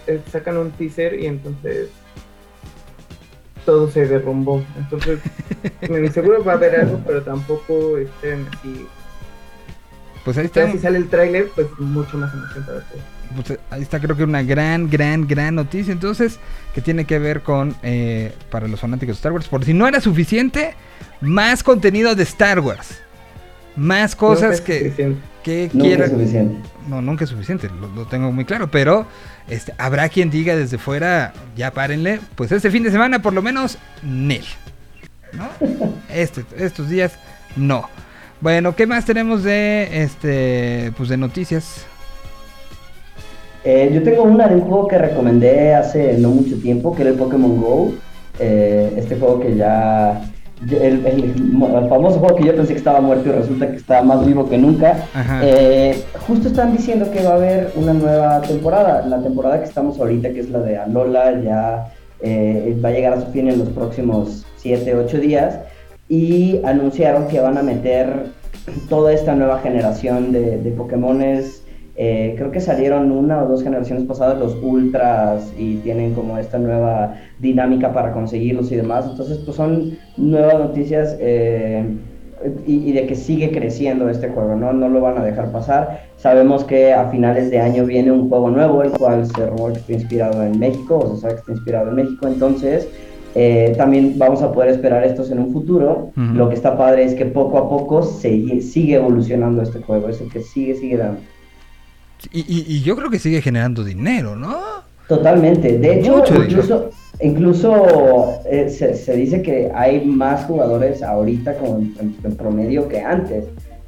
eh, sacan un teaser y entonces todo se derrumbó. Entonces, me- seguro va a haber algo, pero tampoco estén así. Pues ahí está. Ya si sale el tráiler, pues mucho más emoción para. Pues, eh, ahí está creo que una gran, gran, gran noticia entonces que tiene que ver con, eh, para los fanáticos de Star Wars, por si no era suficiente, más contenido de Star Wars. Más cosas es que, que Nunca es quieran... suficiente. No, nunca es suficiente, lo, lo tengo muy claro, pero este, habrá quien diga desde fuera, ya párenle, pues este fin de semana por lo menos, Nel. ¿no? Este, estos días no. Bueno, ¿qué más tenemos de este pues de noticias? Eh, yo tengo una de un juego que recomendé hace no mucho tiempo, que era el Pokémon Go. Eh, este juego que ya... El, el- el famoso juego que yo pensé que estaba muerto y resulta que está más vivo que nunca. Eh, justo están diciendo que va a haber una nueva temporada. La temporada que estamos ahorita, que es la de Alola, ya eh, va a llegar a su fin en los próximos 7, 8 días. Y anunciaron que van a meter toda esta nueva generación de, de Pokémones. Eh, creo que salieron una o dos generaciones pasadas los ultras y tienen como esta nueva dinámica para conseguirlos y demás. Entonces, pues son nuevas noticias eh, y, de que sigue creciendo este juego, ¿no? No lo van a dejar pasar. Sabemos que a finales de año viene un juego nuevo, el cual se rumora que está inspirado en México, o se sabe que está inspirado en México, entonces eh, también vamos a poder esperar estos en un futuro. Lo que está padre es que poco a poco sigue, sigue evolucionando este juego, es el que sigue, sigue dando. Y, y- y yo creo que sigue generando dinero, ¿no? Totalmente. De hecho, Mucho dinero. incluso, incluso eh, se, se dice que hay más jugadores ahorita como en, promedio que antes.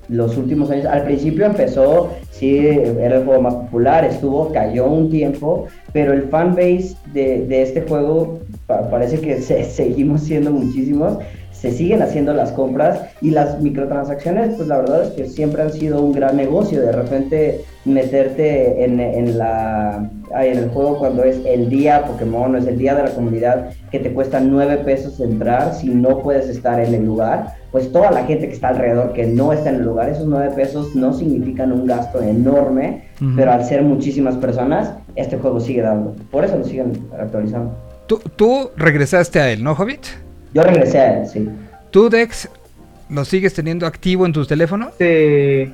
Los últimos años, al principio empezó, sí, era el juego más popular, estuvo, cayó un tiempo, pero el fanbase de, de este juego parece que se- seguimos siendo muchísimos, se siguen haciendo las compras y las microtransacciones, pues la verdad es que siempre han sido un gran negocio. De repente meterte en, en la, en el juego cuando es el día Pokémon o es el día de la comunidad que te cuesta 9 pesos entrar si no puedes estar en el lugar, pues toda la gente que está alrededor que no está en el lugar, esos 9 pesos no significan un gasto enorme, Ujú. pero al ser muchísimas personas, este juego sigue dando. Por eso lo siguen actualizando. Tú, tú regresaste a él, ¿no, Hobbit? Yo regresé a él, sí. ¿Tú, Dex, lo sigues teniendo activo en tus teléfonos? Sí,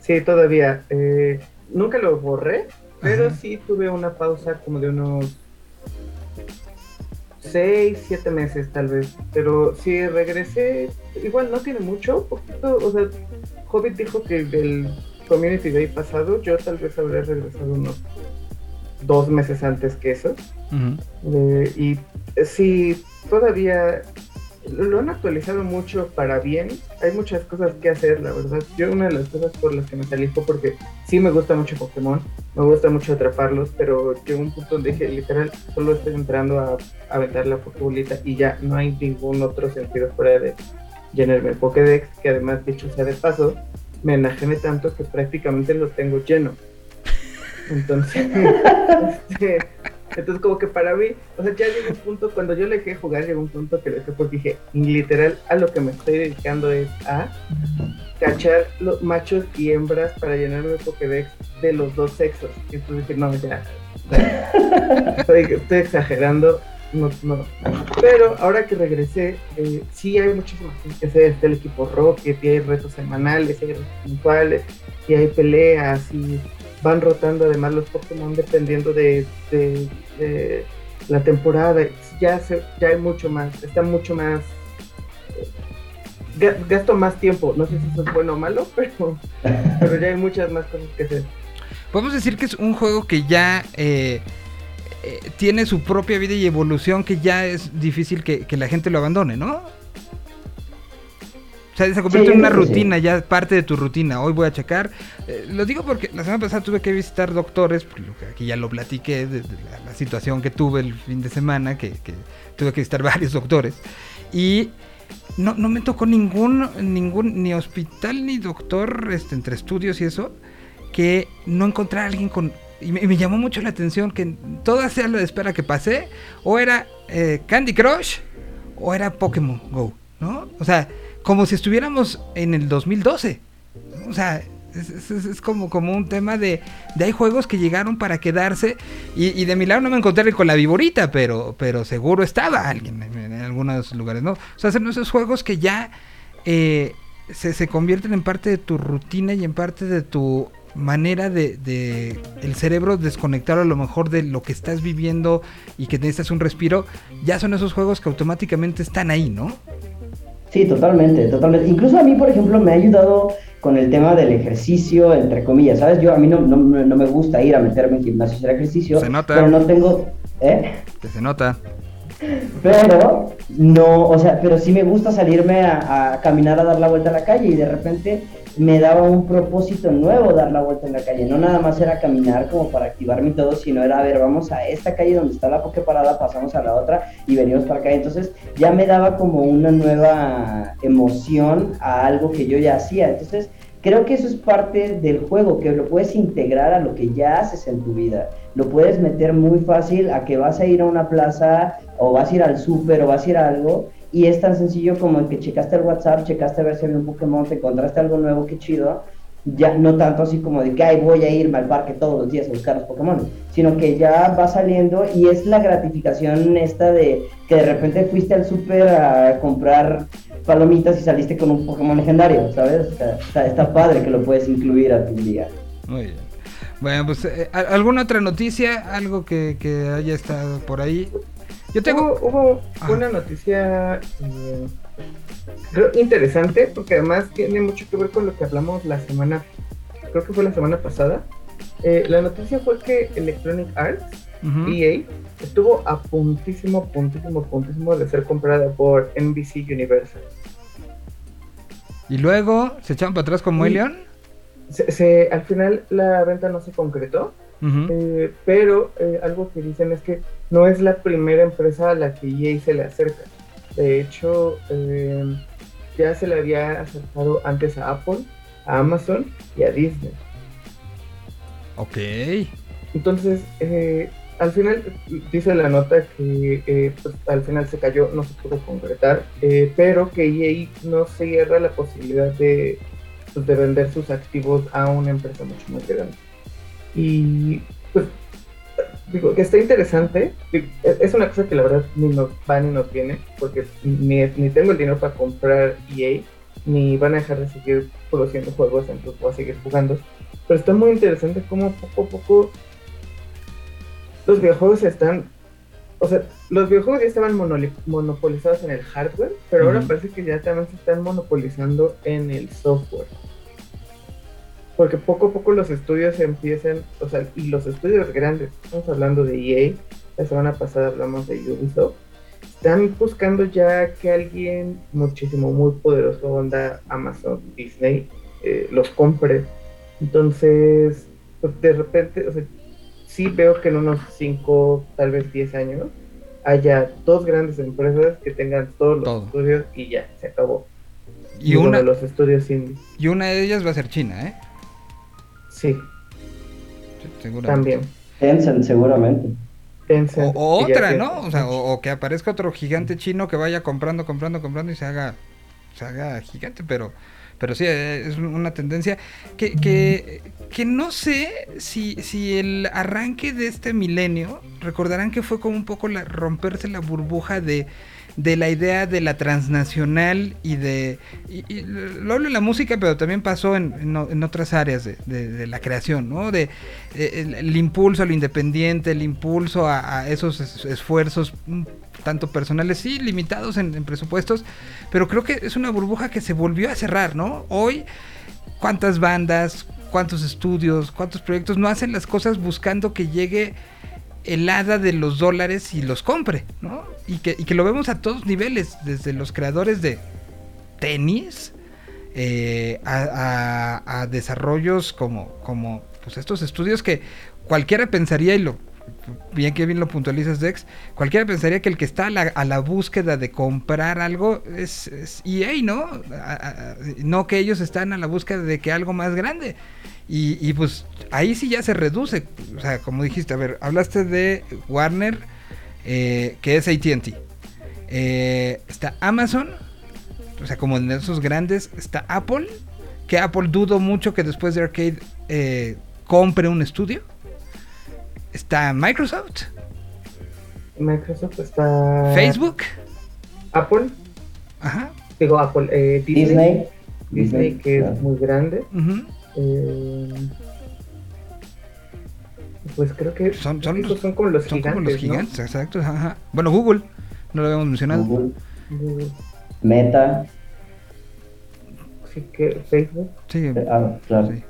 sí, todavía. Eh, nunca lo borré, pero Ajá. sí tuve una pausa como de unos 6, 7 meses tal vez. Pero sí regresé, igual no tiene mucho, poquito, o sea, Hobbit dijo que del Community Day pasado, yo tal vez habré regresado unos dos meses antes que eso. Eh, y eh, sí, todavía lo han actualizado mucho para bien. Hay muchas cosas que hacer, la verdad. Yo una de las cosas por las que me salí fue porque sí me gusta mucho Pokémon, me gusta mucho atraparlos, pero llegó un punto donde dije, literal, solo estoy entrando a, a aventar la Pokébolita y ya no hay ningún otro sentido fuera de llenarme el Pokédex, que además, dicho sea de paso, me enajené tanto que prácticamente lo tengo lleno. Entonces, este, entonces como que para mí, o sea, ya llegó un punto, cuando yo le dejé jugar, llegó un punto que le dejé porque dije, literal, a lo que me estoy dedicando es a cachar los machos y hembras para llenarme el Pokédex de los dos sexos. Y entonces dije, no, ya, ya. estoy, estoy exagerando, no, no. Pero ahora que regresé, eh, sí hay muchísimas cosas que hacer, está el equipo Rocket, y hay retos semanales, hay retos mensuales, y hay peleas, y van rotando además los Pokémon dependiendo de, de- la temporada. Ya, se, ya hay mucho más, está mucho más. eh, ga- Gasto más tiempo, no sé si eso es bueno o malo, pero, pero ya hay muchas más cosas que hacer. Podemos decir que es un juego que ya eh, eh, tiene su propia vida y evolución que ya es difícil que, que la gente lo abandone, ¿no? Sea, se convierte Sí, en una que sí. rutina, ya parte de tu rutina. Hoy voy a checar. Eh, lo digo porque la semana pasada tuve que visitar doctores, aquí ya lo platiqué, de, de la, la situación que tuve el fin de semana, que, que tuve que visitar varios doctores. Y no, no me tocó ningún, ningún, ni hospital ni doctor este, entre estudios y eso, que no encontré a alguien con... Y me, me llamó mucho la atención que toda sea la espera que pasé, o era eh, Candy Crush, o era Pokémon Go, ¿no? O sea, como si estuviéramos en el 2012. ¿no? O sea, es, como, como un tema de, de hay juegos que llegaron para quedarse y, y de mi lado no me encontré con la viborita, pero, pero seguro estaba alguien en, en algunos lugares, ¿no? O sea, son esos juegos que ya eh, se, se convierten en parte de tu rutina y en parte de tu manera de, de el cerebro desconectar a lo mejor de lo que estás viviendo y que necesitas un respiro, ya son esos juegos que automáticamente están ahí, ¿no? Sí, totalmente, totalmente. Incluso a mí, por ejemplo, me ha ayudado con el tema del ejercicio, entre comillas, ¿sabes? Yo a mí no, no, no me gusta ir a meterme en gimnasio a hacer ejercicio, Se nota. pero no tengo... ¿Eh? Que se nota. Pero no, o sea, pero sí me gusta salirme a, a caminar a dar la vuelta a la calle y de repente me daba un propósito nuevo dar la vuelta en la calle. No nada más era caminar como para activarme y todo, sino era, a ver, vamos a esta calle donde está la parada, pasamos a la otra y venimos para acá. Entonces ya me daba como una nueva emoción a algo que yo ya hacía. Entonces creo que eso es parte del juego, que lo puedes integrar a lo que ya haces en tu vida. Lo puedes meter muy fácil a que vas a ir a una plaza o vas a ir al súper o vas a ir a algo y es tan sencillo como que checaste el WhatsApp, checaste a ver si había un Pokémon, te encontraste algo nuevo, qué chido. Ya no tanto así como de que Ay, voy a irme al parque todos los días a buscar los Pokémon, sino que ya va saliendo y es la gratificación esta de que de repente fuiste al súper a comprar palomitas y saliste con un Pokémon legendario, ¿sabes? Está, padre que lo puedes incluir a tu día. Muy bien. Bueno, pues, eh, ¿alguna otra noticia? ¿Algo que haya estado por ahí? Yo tengo. Hubo, una noticia eh, interesante, porque además tiene mucho que ver con lo que hablamos la semana. Creo que fue la semana pasada. Eh, la noticia fue que Electronic Arts, EA, estuvo a puntísimo, puntísimo, puntísimo de ser comprada por NBC Universal. ¿Y luego se echaron para atrás con Leon? Se, al final la venta no se concretó, eh, pero algo que dicen es que no es la primera empresa a la que EA se le acerca. De hecho, eh, ya se le había acercado antes a Apple, a Amazon y a Disney. Ok. Entonces, eh, al final dice la nota que eh, pues, al final se cayó, no se pudo concretar, pero que EA no cierra la posibilidad de, pues, de vender sus activos a una empresa mucho más grande. Y pues digo, que está interesante. Es una cosa que la verdad ni nos va ni nos viene, porque ni, ni tengo el dinero para comprar EA, ni van a dejar de seguir produciendo juegos, entonces voy a seguir jugando. Pero está muy interesante cómo poco a poco los videojuegos están. O sea, los videojuegos ya estaban monopolizados en el hardware, pero ahora parece que ya también se están monopolizando en el software porque poco a poco los estudios empiezan, o sea, y los estudios grandes, estamos hablando de EA, la semana pasada hablamos de Ubisoft, están buscando ya que alguien muchísimo, muy poderoso, onda Amazon, Disney, eh, los compre. Entonces, pues de repente, o sea, sí veo que en unos 5, tal vez 10 años, haya dos grandes empresas que tengan todos los estudios y ya, se acabó. Y, una de los estudios indie. Y una de ellas va a ser China, ¿eh? Sí. También. Tencent, seguramente. O, otra, ¿no? O, sea, o, que aparezca otro gigante chino que vaya comprando, comprando, comprando y se haga, se haga gigante, pero, pero sí, eh, es una tendencia que, que, que no sé si, si el arranque de este milenio, recordarán que fue como un poco la, romperse la burbuja de de la idea de la transnacional y de... Y, lo hablo en la música, pero también pasó en, en, otras áreas de, de, la creación, ¿no? De, eh, el, impulso a lo independiente, el impulso a, esos esfuerzos mm, tanto personales, sí, limitados en, en, presupuestos, pero creo que es una burbuja que se volvió a cerrar, ¿no? Hoy, ¿cuántas bandas, cuántos estudios, cuántos proyectos no hacen las cosas buscando que llegue el hada de los dólares y los compre, ¿no? Y que, y que lo vemos a todos niveles, desde los creadores de tenis eh, a, desarrollos como, como pues estos estudios que cualquiera pensaría, y lo bien que bien lo puntualizas Dex, cualquiera pensaría que el que está a la, búsqueda de comprar algo es, es EA, ¿no? no que ellos están a la búsqueda de que algo más grande. Y, pues ahí sí ya se reduce. O sea, como dijiste, a ver, hablaste de Warner, eh, que es ATT. Eh, está Amazon, o sea, como en esos grandes. Está Apple, que Apple dudo mucho que después de Arcade eh, compre un estudio. Está Microsoft. Microsoft está. Facebook. Apple. Ajá. Digo, Apple. Disney. Disney. que es muy grande. Eh, pues creo que son, son, son como los son gigantes. Como los gigantes, exacto. Bueno, Google, no lo habíamos mencionado. Google. Meta. Sí, que Facebook. Sí, eh, ah, claro. Sí.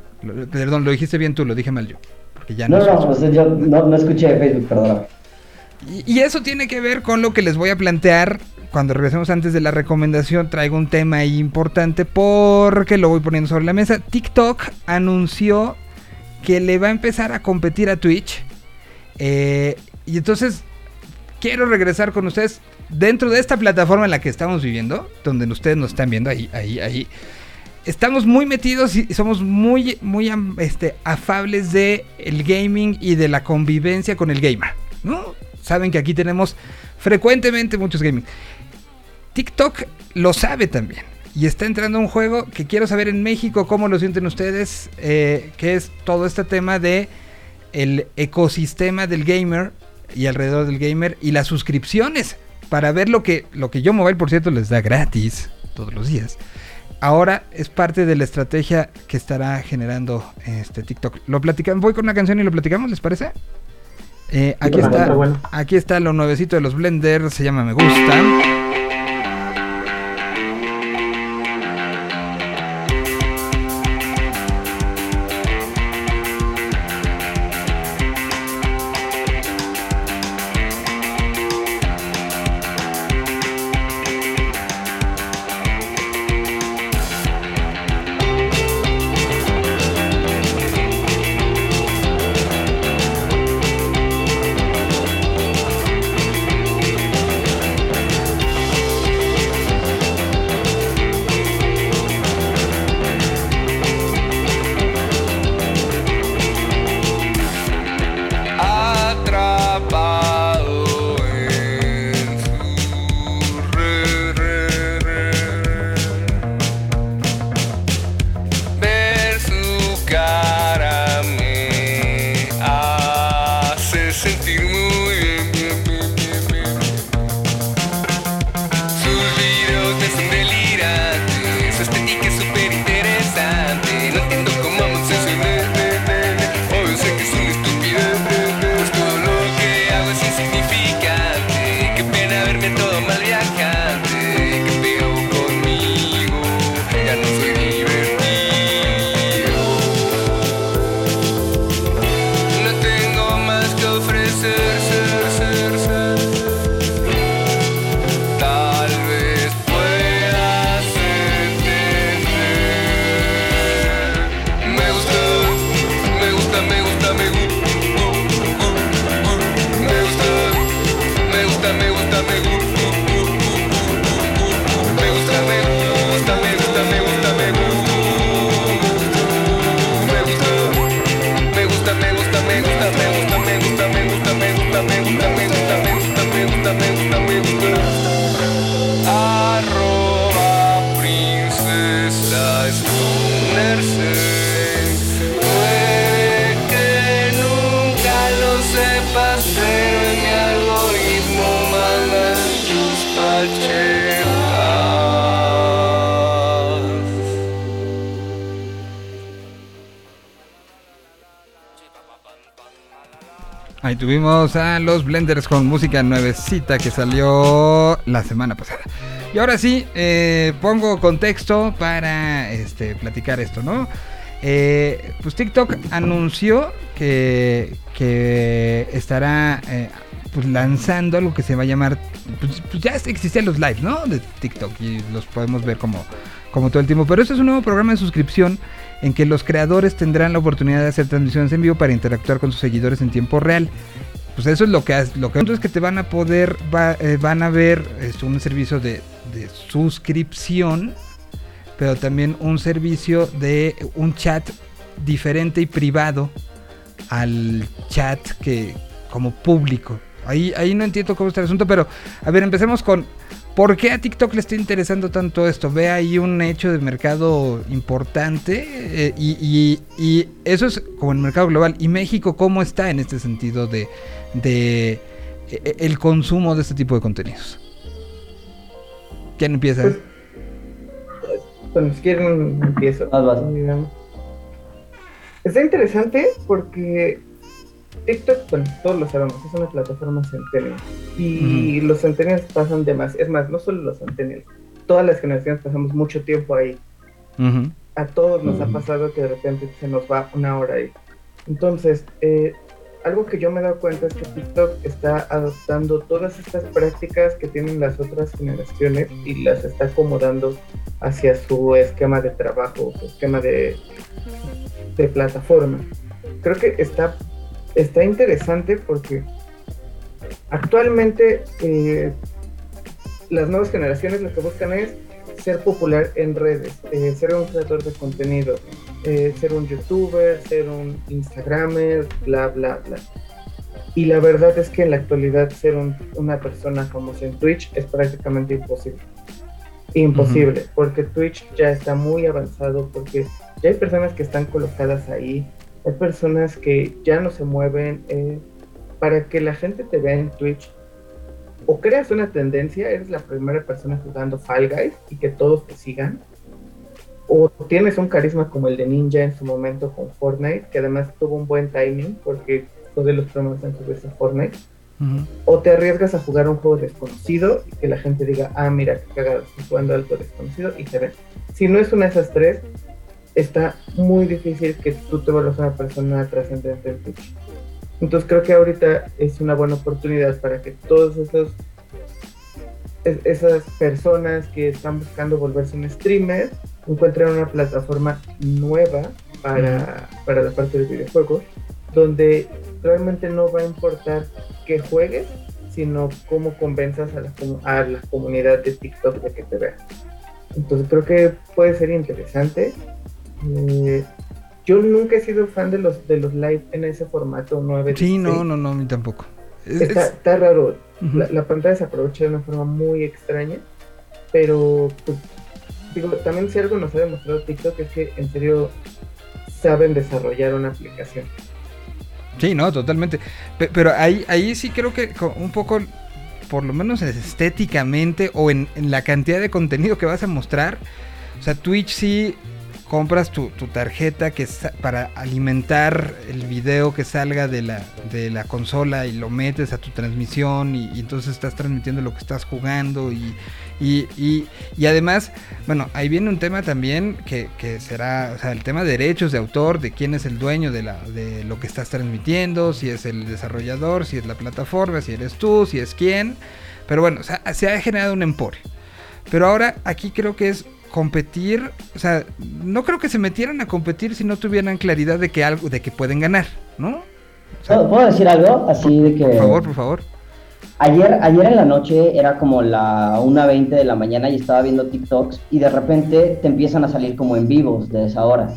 perdón, lo dijiste bien tú, lo dije mal yo. Porque ya no, no, no, yo no, no escuché Facebook, perdón. Y, y eso tiene que ver con lo que les voy a plantear cuando regresemos antes de la recomendación. Traigo un tema ahí importante porque lo voy poniendo sobre la mesa. TikTok anunció que le va a empezar a competir a Twitch. Eh, y entonces quiero regresar con ustedes dentro de esta plataforma en la que estamos viviendo, donde ustedes nos están viendo ahí, ahí, ahí. Estamos muy metidos y somos muy, muy este, afables de el gaming y de la convivencia con el gamer, ¿no? Saben que aquí tenemos frecuentemente muchos gaming. TikTok lo sabe también. Y está entrando un juego que quiero saber en México cómo lo sienten ustedes, eh, que es todo este tema de el ecosistema del gamer y alrededor del gamer y las suscripciones para ver lo que lo que yo mobile por cierto les da gratis todos los días. Ahora es parte de la estrategia que estará generando este TikTok. Lo platicamos, voy con una canción y lo platicamos, ¿les parece? Eh, aquí Está aquí está lo nuevecito de los Blender, se llama Me gusta. Tuvimos a los Blenders con música nuevecita que salió la semana pasada. Y ahora sí, eh, pongo contexto para este, platicar esto, ¿no? Eh, pues TikTok anunció que, que estará eh, pues lanzando algo que se va a llamar. Pues, pues ya existían los lives, ¿no? De TikTok y los podemos ver como, como todo el tiempo. Pero este es un nuevo programa de suscripción en que los creadores tendrán la oportunidad de hacer transmisiones en vivo para interactuar con sus seguidores en tiempo real. Pues eso es lo que lo que es que te van a poder, eh, van a ver es un servicio de, de suscripción, pero también un servicio de un chat diferente y privado al chat que como público. Ahí, ahí no entiendo cómo está el asunto, pero a ver, empecemos con ¿por qué a TikTok le está interesando tanto esto? Ve ahí un hecho de mercado importante eh, y, y- y eso es como el mercado global. ¿Y México cómo está en este sentido de, de eh, el consumo de este tipo de contenidos? ¿Quién empieza? Pues, Bueno, si quieren empiezo. Vas, vas. Está interesante porque TikTok, bueno, todos lo sabemos, es una plataforma centennial. Y los centennials pasan de más. Es más, no solo los centennials, todas las generaciones pasamos mucho tiempo ahí. A todos nos ha pasado que de repente se nos va una hora ahí. Entonces, eh, algo que yo me he dado cuenta es que TikTok está adoptando todas estas prácticas que tienen las otras generaciones y las está acomodando hacia su esquema de trabajo, su esquema de, de plataforma. Creo que está, está interesante porque actualmente eh, las nuevas generaciones lo que buscan es ser popular en redes, eh, ser un creador de contenido, eh, ser un youtuber, ser un instagramer, bla, bla, bla. Y la verdad es que en la actualidad ser una persona famosa en Twitch es prácticamente imposible. Imposible, porque Twitch ya está muy avanzado, porque ya hay personas que están colocadas ahí, hay personas que ya no se mueven. Eh, para que la gente te vea en Twitch, o creas una tendencia, eres la primera persona jugando Fall Guys y que todos te sigan, o tienes un carisma como el de Ninja en su momento con Fortnite, que además tuvo un buen timing porque de los primeros en subirse a Fortnite, o te arriesgas a jugar un juego desconocido y que la gente diga, ah, mira, qué cagado, estoy jugando algo desconocido y te ven. Si no es una de esas tres, está muy difícil que tú te vuelvas una persona trascendente en Twitch. Entonces creo que ahorita es una buena oportunidad para que todos esos esas personas que están buscando volverse un streamer encuentren una plataforma nueva para, para la parte de videojuegos donde realmente no va a importar que juegues sino cómo convenzas a la, a la comunidad de TikTok de que te vea. Entonces creo que puede ser interesante eh, yo nunca he sido fan de los de los live en ese formato 9. Sí, no, no, no, a mí tampoco. está, raro. la, pantalla se aprovecha de una forma muy extraña. Pero, pues, digo, también si algo nos ha demostrado TikTok es que en serio saben desarrollar una aplicación. Sí, no, totalmente. Pero ahí, ahí sí creo que un poco, por lo menos estéticamente o en, en la cantidad de contenido que vas a mostrar, o sea, Twitch sí compras tu, tarjeta que para alimentar el video que salga de la, de la consola y lo metes a tu transmisión y, entonces estás transmitiendo lo que estás jugando y, y, y, además, bueno, ahí viene un tema también que, que, será, o sea, el tema de derechos de autor, de quién es el dueño de, la, de lo que estás transmitiendo, si es el desarrollador, si es la plataforma, si eres tú, si es quién. Pero bueno, se ha generado un emporio. Pero ahora aquí creo que es competir, o sea, no creo que se metieran a competir si no tuvieran claridad de que algo, de que pueden ganar, ¿no? ¿Puedo decir algo? Así de que. Por favor, por favor. Ayer, ayer en la noche era como la 1.20 de la mañana y estaba viendo TikToks y de repente te empiezan a salir como en vivos de esa hora.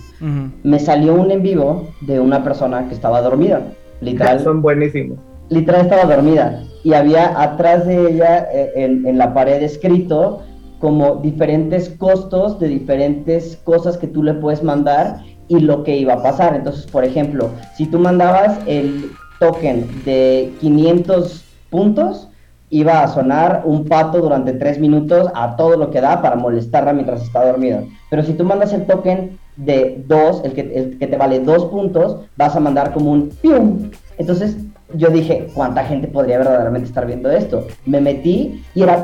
Me salió un en vivo de una persona que estaba dormida, literal. Son buenísimos. Literal estaba dormida y había atrás de ella eh, en, en la pared escrito como diferentes costos de diferentes cosas que tú le puedes mandar y lo que iba a pasar. Entonces, por ejemplo, si tú mandabas el token de 500 puntos, iba a sonar un pato durante 3 minutos a todo lo que da para molestarla mientras está dormida. Pero si tú mandas el token de 2, el que, el que te vale 2 puntos, vas a mandar como un pium. Entonces, yo dije, ¿cuánta gente podría verdaderamente estar viendo esto? Me metí y era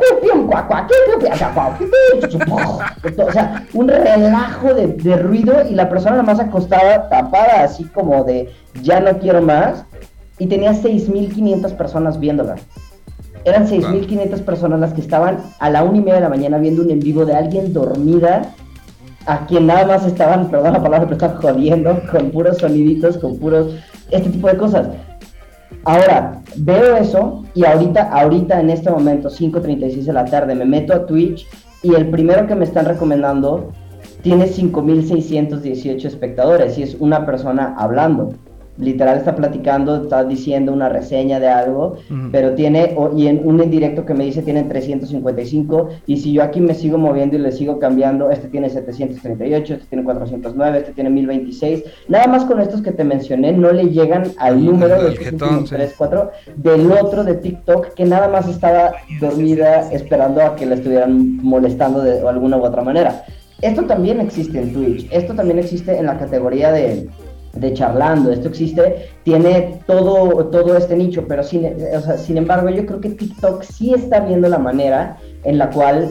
o sea, un relajo de, de ruido y la persona más acostada, tapada, así como de ya no quiero más, y tenía 6.500 personas viéndola. Eran 6.500 personas las que estaban a la una y media de la mañana viendo un en vivo de alguien dormida, a quien nada más estaban, perdón la palabra, pero estaban jodiendo con puros soniditos, con puros, este tipo de cosas. Ahora, veo eso y ahorita, ahorita en este momento, 5.36 de la tarde, me meto a Twitch y el primero que me están recomendando tiene 5.618 espectadores y es una persona hablando literal está platicando, está diciendo una reseña de algo, pero tiene, y en un indirecto que me dice tiene 355, y si yo aquí me sigo moviendo y le sigo cambiando, este tiene 738, este tiene 409, este tiene 1026, nada más con estos que te mencioné, no le llegan al número de 3, 4 del otro de TikTok que nada más estaba dormida esperando a que le estuvieran molestando de alguna u otra manera. Esto también existe en Twitch, esto también existe en la categoría de de charlando, esto existe, tiene todo, todo este nicho, pero sin, sin embargo yo creo que TikTok sí está viendo la manera en la cual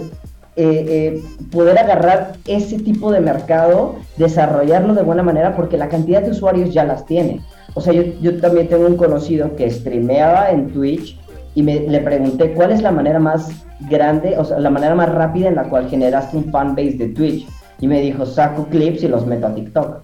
eh, eh, poder agarrar ese tipo de mercado, desarrollarlo de buena manera, porque la cantidad de usuarios ya las tiene. O sea, yo, yo también tengo un conocido que streameaba en Twitch y me, le pregunté cuál es la manera más grande, o sea, la manera más rápida en la cual generaste un fanbase de Twitch. Y me dijo, saco clips y los meto a TikTok.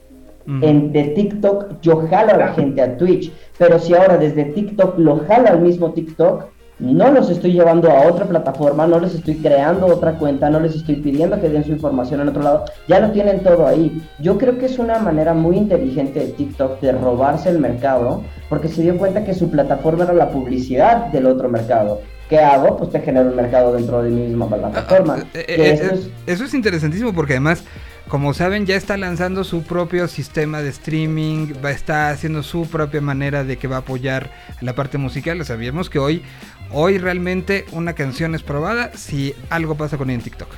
En, de TikTok yo jalo a la gente a Twitch, pero si ahora desde TikTok lo jalo al mismo TikTok, no los estoy llevando a otra plataforma, no les estoy creando otra cuenta, no les estoy pidiendo que den su información en otro lado, ya lo tienen todo ahí. Yo creo que es una manera muy inteligente de TikTok de robarse el mercado, porque se dio cuenta que su plataforma era la publicidad del otro mercado. ¿Qué hago? Pues te genero un mercado dentro de mi misma plataforma. Eh, Que eh, eso eh, es- Eso es interesantísimo porque además, como saben, ya está lanzando su propio sistema de streaming, va está haciendo su propia manera de que va a apoyar la parte musical. Sabíamos que hoy, hoy realmente una canción es probada si algo pasa con ella en TikTok.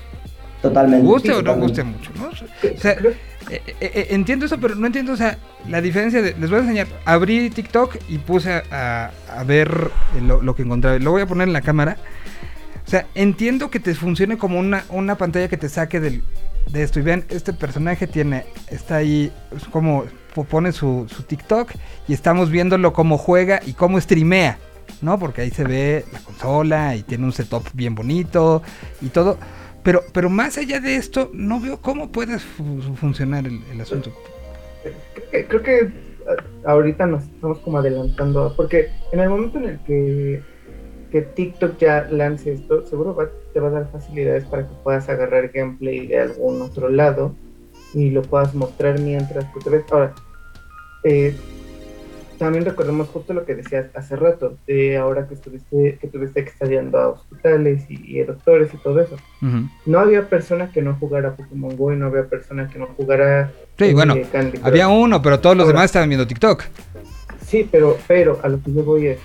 Totalmente. Guste sí, o no guste mucho, ¿no? O sea, eh, eh, eh, entiendo eso, pero no entiendo, o sea, la diferencia de... Les voy a enseñar, abrí TikTok y puse a, a- a ver lo, lo que encontraba. Lo voy a poner en la cámara. O sea, entiendo que te funcione como una, una pantalla que te saque del, de esto. Y vean, este personaje tiene, está ahí, como po- pone su, su TikTok y estamos viéndolo cómo juega y cómo streamea, ¿no? Porque ahí se ve la consola y tiene un setup bien bonito y todo. Pero, pero más allá de esto, no veo cómo puede fu- funcionar el, asunto. creo que, creo que a- ahorita nos estamos como adelantando, porque en el momento en el que, que TikTok ya lance esto, seguro va- te va a dar facilidades para que puedas agarrar gameplay de algún otro lado y lo puedas mostrar mientras tú te ves. Ahora, eh, también recordemos justo lo que decías hace rato, de ahora que estuviste, que tuviste que estar yendo a hospitales y, y doctores y todo eso. No había persona que no jugara Pokémon Go y no había persona que no jugara Sí, eh, bueno, Candy había uno, pero todos los Ahora- demás estaban viendo TikTok. Sí, pero, pero a lo que yo voy es,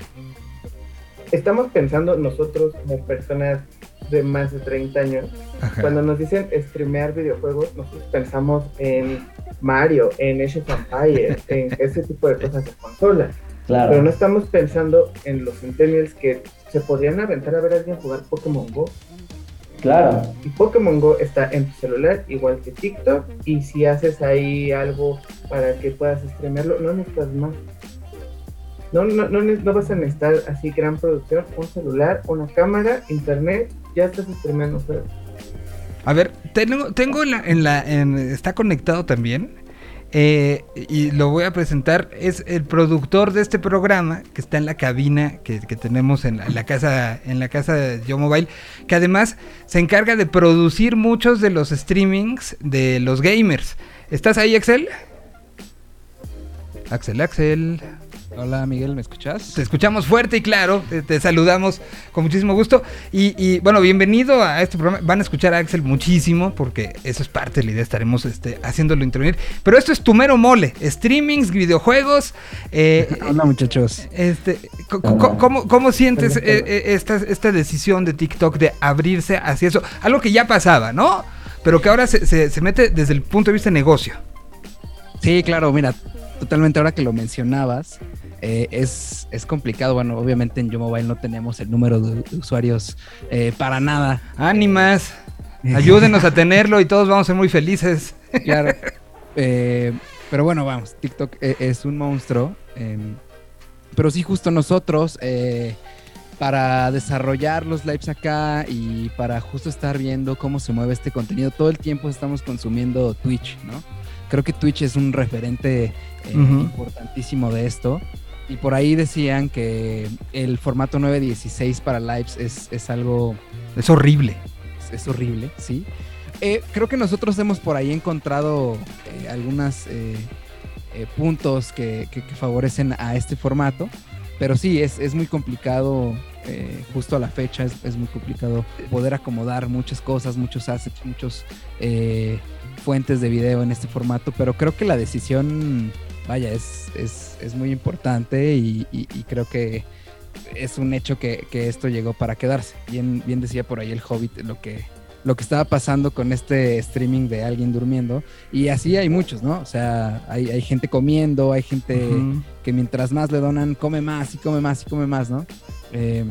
estamos pensando nosotros como personas de más de 30 años, Ajá. cuando nos dicen streamear videojuegos, nosotros pensamos en Mario, en Age of Empires, en ese tipo de cosas de consola, Claro. pero no estamos pensando en los centennials que se podrían aventar a ver a alguien jugar Pokémon Go. Claro. Y Pokémon Go está en tu celular, igual que TikTok, y si haces ahí algo para que puedas streamearlo, no necesitas más. No, no, no, vas a necesitar así gran producción, un celular, una cámara, internet, ya estás streameando juegos. A ver, tengo, tengo en la, en la en- está conectado también. eh, y lo voy a presentar. Es el productor de este programa que está en la cabina que, que tenemos en la, en la casa en la casa de Yo Mobile, que además se encarga de producir muchos de los streamings de los gamers. ¿Estás ahí, Axel? Axel, Axel. Hola Miguel, ¿me escuchas? Te escuchamos fuerte y claro, te, te saludamos con muchísimo gusto. Y, y, bueno, bienvenido a este programa. Van a escuchar a Axel muchísimo porque eso es parte de la idea, estaremos este, haciéndolo intervenir. Pero esto es tu mero mole, streamings, videojuegos. eh, Hola muchachos. este, ¿cómo, cómo sientes eh, eh, esta, esta decisión de TikTok de abrirse hacia eso? Algo que ya pasaba, ¿no? Pero que ahora se, se- se mete desde el punto de vista de negocio. Sí, claro, mira, totalmente ahora que lo mencionabas, eh, es, es complicado. Bueno, obviamente en Yo Mobile no tenemos el número de, usuarios eh, para nada. Ánimas, ayúdenos a tenerlo y todos vamos a ser muy felices. Claro. Eh, pero bueno, vamos, TikTok e- es un monstruo. eh, pero sí, justo nosotros, eh, para desarrollar los lives acá y para justo estar viendo cómo se mueve este contenido, todo el tiempo estamos consumiendo Twitch, ¿no? Creo que Twitch es un referente eh, importantísimo de esto. Y por ahí decían que el formato 916 para lives es, es algo Es horrible. es, es horrible, sí. Eh, creo que nosotros hemos por ahí encontrado eh, algunos puntos que, que- que favorecen a este formato, pero sí, es, es muy complicado, eh, justo a la fecha, es, es muy complicado poder acomodar muchas cosas, muchos assets, muchos eh, fuentes de video en este formato, pero creo que la decisión, vaya, es, es, es muy importante y, y- y creo que es un hecho que, que esto llegó para quedarse. Bien, bien decía por ahí el Hobbit lo que, lo que estaba pasando con este streaming de alguien durmiendo. Y así hay muchos, ¿no? O sea, hay, hay gente comiendo, hay gente que mientras más le donan, come más y come más y come más, ¿no? Eh,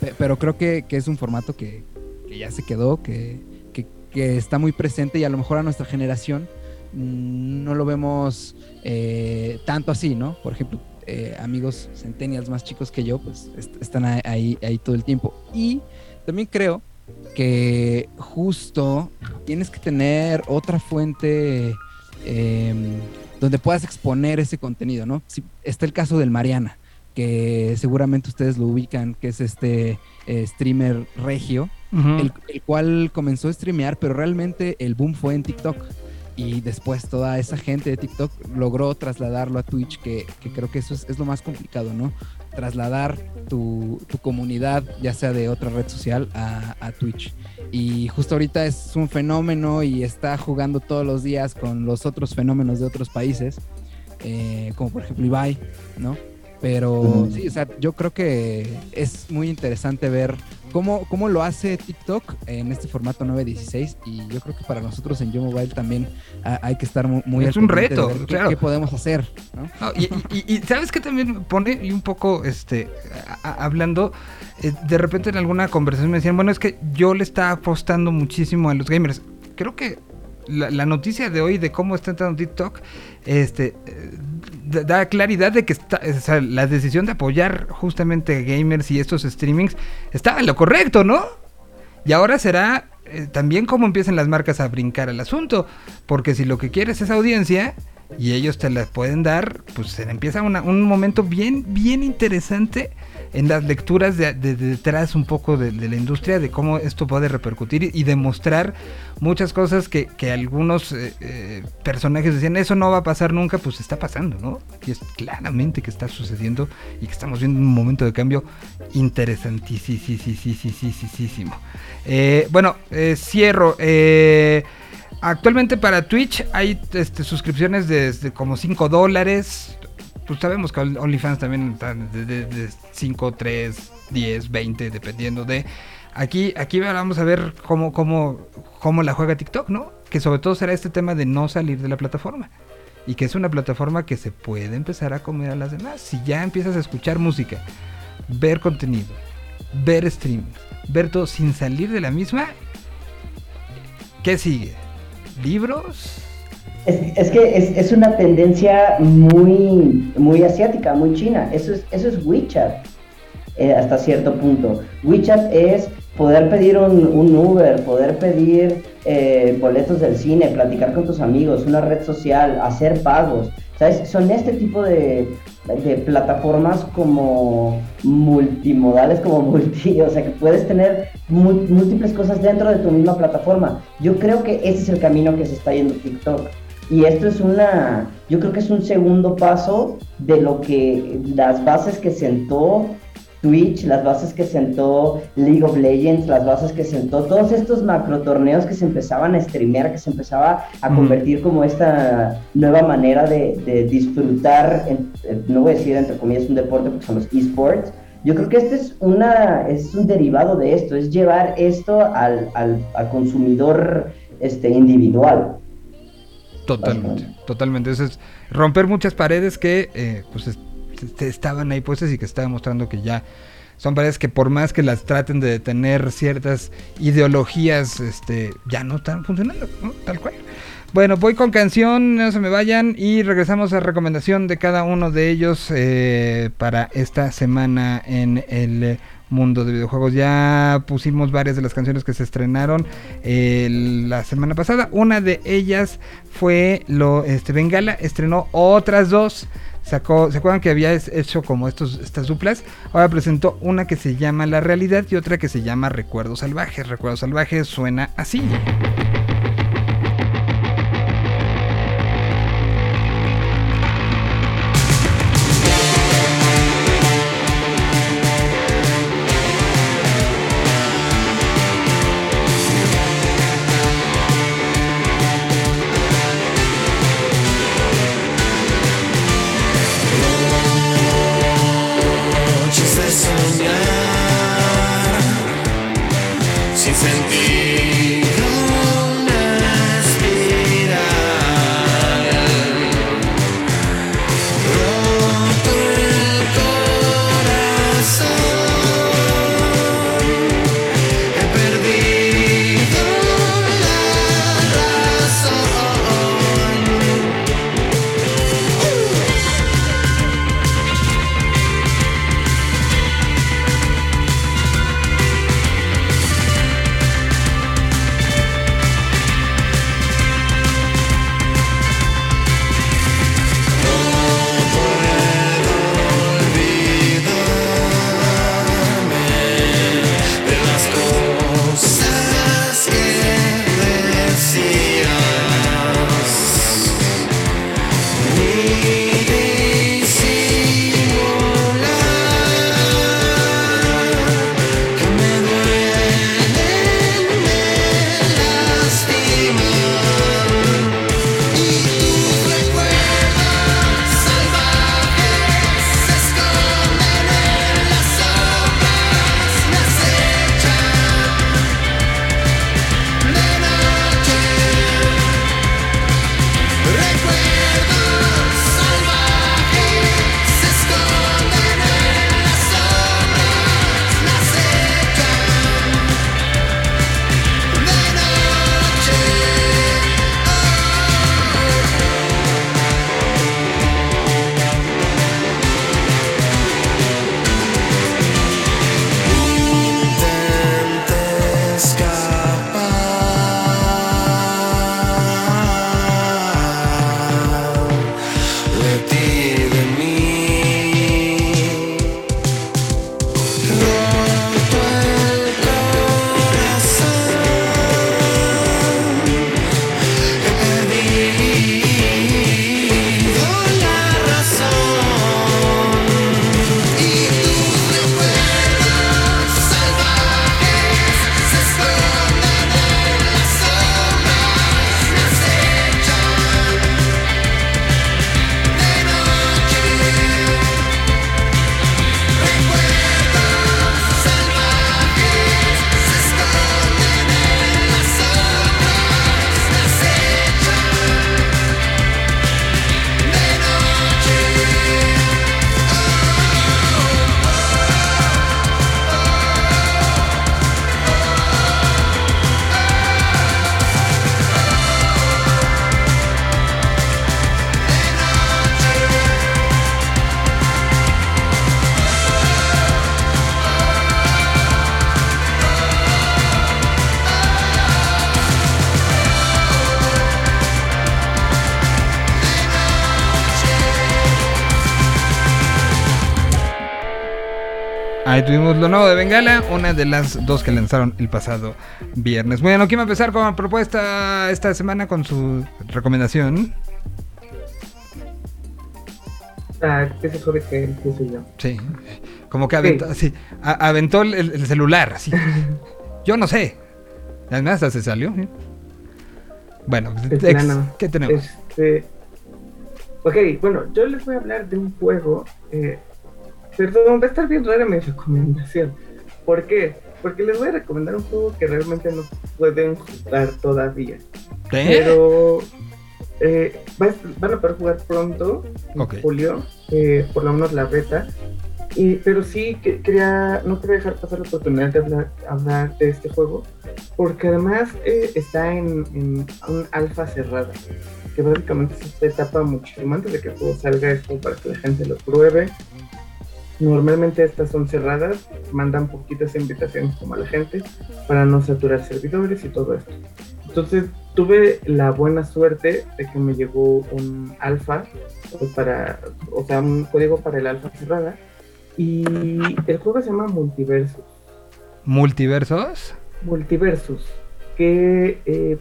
pe- pero creo que, que es un formato que, que ya se quedó, que, que- que está muy presente y a lo mejor a nuestra generación mm, no lo vemos eh, tanto así, ¿no? Por ejemplo, eh, amigos centennials más chicos que yo, pues est- están ahí, todo el tiempo. Y también creo que justo tienes que tener otra fuente em, donde puedas exponer ese contenido, ¿no? Si- está el caso del Mariana, que seguramente ustedes lo ubican, que es este eh, streamer regio, el, el cual comenzó a streamear, pero realmente el boom fue en TikTok. Y después toda esa gente de TikTok logró trasladarlo a Twitch, que, que creo que eso es, es lo más complicado, ¿no? Trasladar tu, tu comunidad, ya sea de otra red social, a, a Twitch. Y justo ahorita es un fenómeno y está jugando todos los días con los otros fenómenos de otros países, eh, como por ejemplo Ibai, ¿no? Pero sí, o sea, yo creo que es muy interesante ver cómo, cómo lo hace TikTok en este formato 916 y yo creo que para nosotros en Yo Mobile también hay que estar mu- muy Es al un de reto, ver qué- claro. qué podemos hacer, ¿no? No, y, y- y- y sabes que también pone y un poco este a- a- hablando eh, de repente en alguna conversación me decían bueno es que yo le estaba apostando muchísimo a los gamers creo que la, la noticia de hoy de cómo está entrando TikTok este eh, da- da claridad de que está, o sea, la decisión de apoyar justamente gamers y estos streamings estaba en lo correcto no y ahora será eh, también cómo empiezan las marcas a brincar al asunto. Porque si lo que quieres es audiencia y ellos te la pueden dar, pues se empieza un momento bien, bien interesante en las lecturas de, de- de detrás un poco de, la industria, de cómo esto puede repercutir y, demostrar muchas cosas que, algunos eh, eh, personajes decían, eso no va a pasar nunca, pues está pasando, ¿no? Y es claramente que está sucediendo y que estamos viendo un momento de cambio interesantísimo. Eh, bueno, eh, cierro. actualmente para Twitch hay este, suscripciones de, de como 5 dólares. Pues sabemos que OnlyFans también están de, de, de 5, 3, 10, 20, dependiendo de... Aquí, aquí vamos a ver cómo, cómo, cómo la juega TikTok, ¿no? Que sobre todo será este tema de no salir de la plataforma. Y que es una plataforma que se puede empezar a comer a las demás. Si ya empiezas a escuchar música, ver contenido, ver streaming, ver todo sin salir de la misma, ¿qué sigue? ¿Libros? Es, es que es, es una tendencia muy, muy asiática, muy china. Eso es, eso es WeChat eh, hasta cierto punto. WeChat es poder pedir un, un Uber, poder pedir eh, boletos del cine, platicar con tus amigos, una red social, hacer pagos. ¿Sabes? Son este tipo de, de plataformas como multimodales, como multi, o sea que puedes tener múltiples cosas dentro de tu misma plataforma. Yo creo que ese es el camino que se está yendo TikTok. Y esto es una, yo creo que es un segundo paso de lo que las bases que sentó Twitch, las bases que sentó League of Legends, las bases que sentó todos estos macro torneos que se empezaban a streamear, que se empezaba a convertir como esta nueva manera de, de disfrutar, en- eh, no voy a decir entre comillas un deporte porque son los esports. Yo creo que este es, una, es un derivado de esto, es llevar esto al, al, al consumidor este, individual. Totalmente, totalmente. Eso es romper muchas paredes que eh, pues es- este, estaban ahí puestas y que está demostrando que ya son paredes que por más que las traten de detener ciertas ideologías, este, ya no están funcionando, ¿no? Tal cual. Bueno, voy con canción, no se me vayan y regresamos a recomendación de cada uno de ellos eh, para esta semana en el mundo de videojuegos. Ya pusimos varias de las canciones que se estrenaron eh, la semana pasada. Una de ellas fue lo este Bengala estrenó otras dos. Sacó, ¿se acuerdan que había hecho como estos, estas duplas? Ahora presentó una que se llama La Realidad y otra que se llama Recuerdos Salvajes. Recuerdos Salvajes suena así. Tuvimos lo nuevo de Bengala, una de las dos que lanzaron el pasado viernes. Bueno, ¿quién va a empezar con la propuesta esta semana con su recomendación? Ah, ese joven que empiezo yo. Sí, como que aventó, así, a- aventó el, el celular, así. Yo no sé. Además, hasta se salió. ¿sí? Bueno, ex-. ¿qué tenemos? Este, ok, bueno, yo les voy a hablar de un juego. Eh, perdón, va a estar bien rara mi recomendación. ¿Por qué? Porque les voy a recomendar un juego que realmente no pueden jugar todavía. ¿Eh? Pero eh, va- van a poder jugar pronto, en Ok. julio, eh, por lo menos la beta. Y, pero sí que quería, no quería dejar pasar la oportunidad de hablar, hablar de este juego, porque además eh, está en, en un alfa cerrada, que básicamente es esta etapa muchísimo antes de que el juego salga, es como para que la gente lo pruebe. Normalmente estas son cerradas, mandan poquitas invitaciones como a la gente para no saturar servidores y todo esto. Entonces tuve la buena suerte de que me llegó un alfa pues, para, o sea, un código para el alfa cerrada y el juego se llama Multiversus. ¿Multiversos? Multiversus, que eh,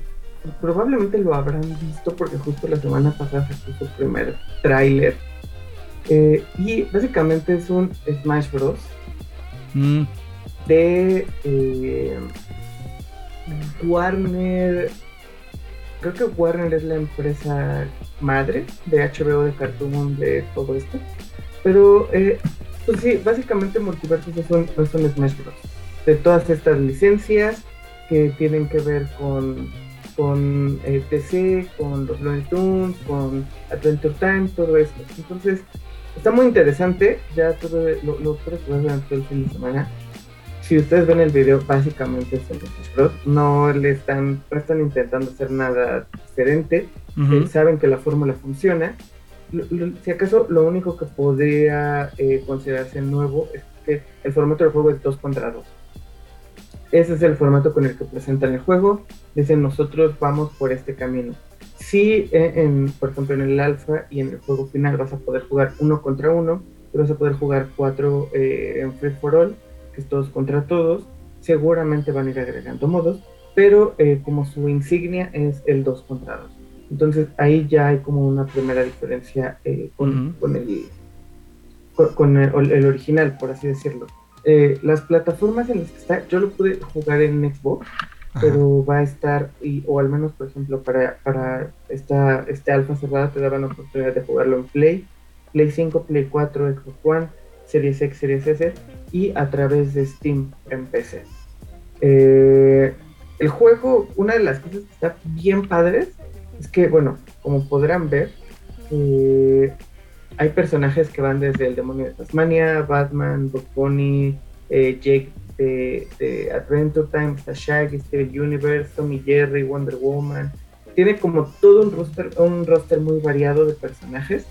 probablemente lo habrán visto porque justo la semana pasada se puso su primer tráiler. Eh, y básicamente es un Smash Bros. Mm, de eh, Warner. Creo que Warner es la empresa madre de HBO, de Cartoon, de todo esto. Pero, eh, pues sí, básicamente Multiversus es un, es un Smash Bros. De todas estas licencias que tienen que ver con, con eh, DC, con los Looney Tunes, con Adventure Time, todo esto. Entonces, está muy interesante. Ya tuve, lo, lo pude jugar durante el fin de semana si ustedes ven el video, básicamente es el Bros. No le están, no están intentando hacer nada diferente. Eh, saben que la fórmula funciona. Lo- lo- si acaso lo único que podría eh, considerarse nuevo es que el formato del juego es 2 contra 2. Ese es el formato con el que presentan el juego. Dicen nosotros vamos por este camino. Si, eh, en, por ejemplo, en el alfa y en el juego final vas a poder jugar uno contra uno, y vas a poder jugar cuatro eh, en free for all, que es todos contra todos, seguramente van a ir agregando modos, pero eh, como su insignia es el 2 contra 2. Entonces ahí ya hay como una primera diferencia eh, con, el, con, con el, el original, por así decirlo. Las plataformas en las que está, yo lo pude jugar en Xbox. Pero va a estar, y, o al menos por ejemplo para, para esta, este alfa cerrada te daban la oportunidad de jugarlo en Play, Play 5, Play 4, Xbox One, Series X, Series S y a través de Steam en PC. Eh, el juego, una de las cosas que está bien padres es que, bueno, como podrán ver, eh, hay personajes que van desde el demonio de Tasmania, Batman, Bugs Bunny, eh, Jake de, de Adventure Time, Shaggy, Steven Universe, Tommy Jerry, Wonder Woman. Tiene como todo un roster, un roster muy variado de personajes.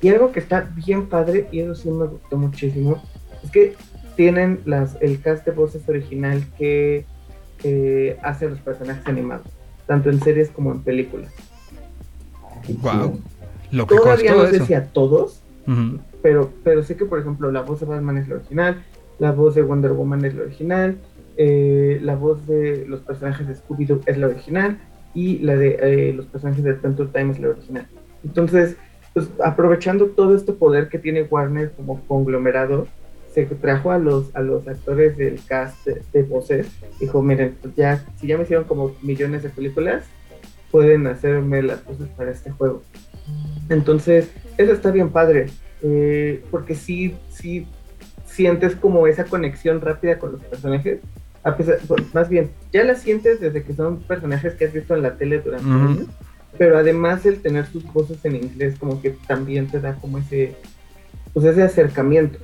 Y algo que está bien padre, y eso sí me gustó muchísimo, es que tienen las, el cast de voces original que eh, hace los personajes animados, tanto en series como en películas. Guau. Lo que Todavía no sé eso. si a todos, Ujú. pero, pero sé que, por ejemplo, la voz de Batman es la original, la voz de Wonder Woman es la original, eh, la voz de los personajes de Scooby-Doo es la original y la de eh, los personajes de Adventure Time es la original. Entonces, pues, aprovechando todo este poder que tiene Warner como conglomerado, se trajo a los, a los actores del cast de, de voces, dijo, miren, pues ya, si ya me hicieron como millones de películas, pueden hacerme las voces para este juego. Entonces, eso está bien padre, eh, porque sí, sí sientes como esa conexión rápida con los personajes. A pesar, bueno, más bien, ya la sientes desde que son personajes que has visto en la tele durante años, pero además el tener sus voces en inglés como que también te da como ese, pues ese acercamiento.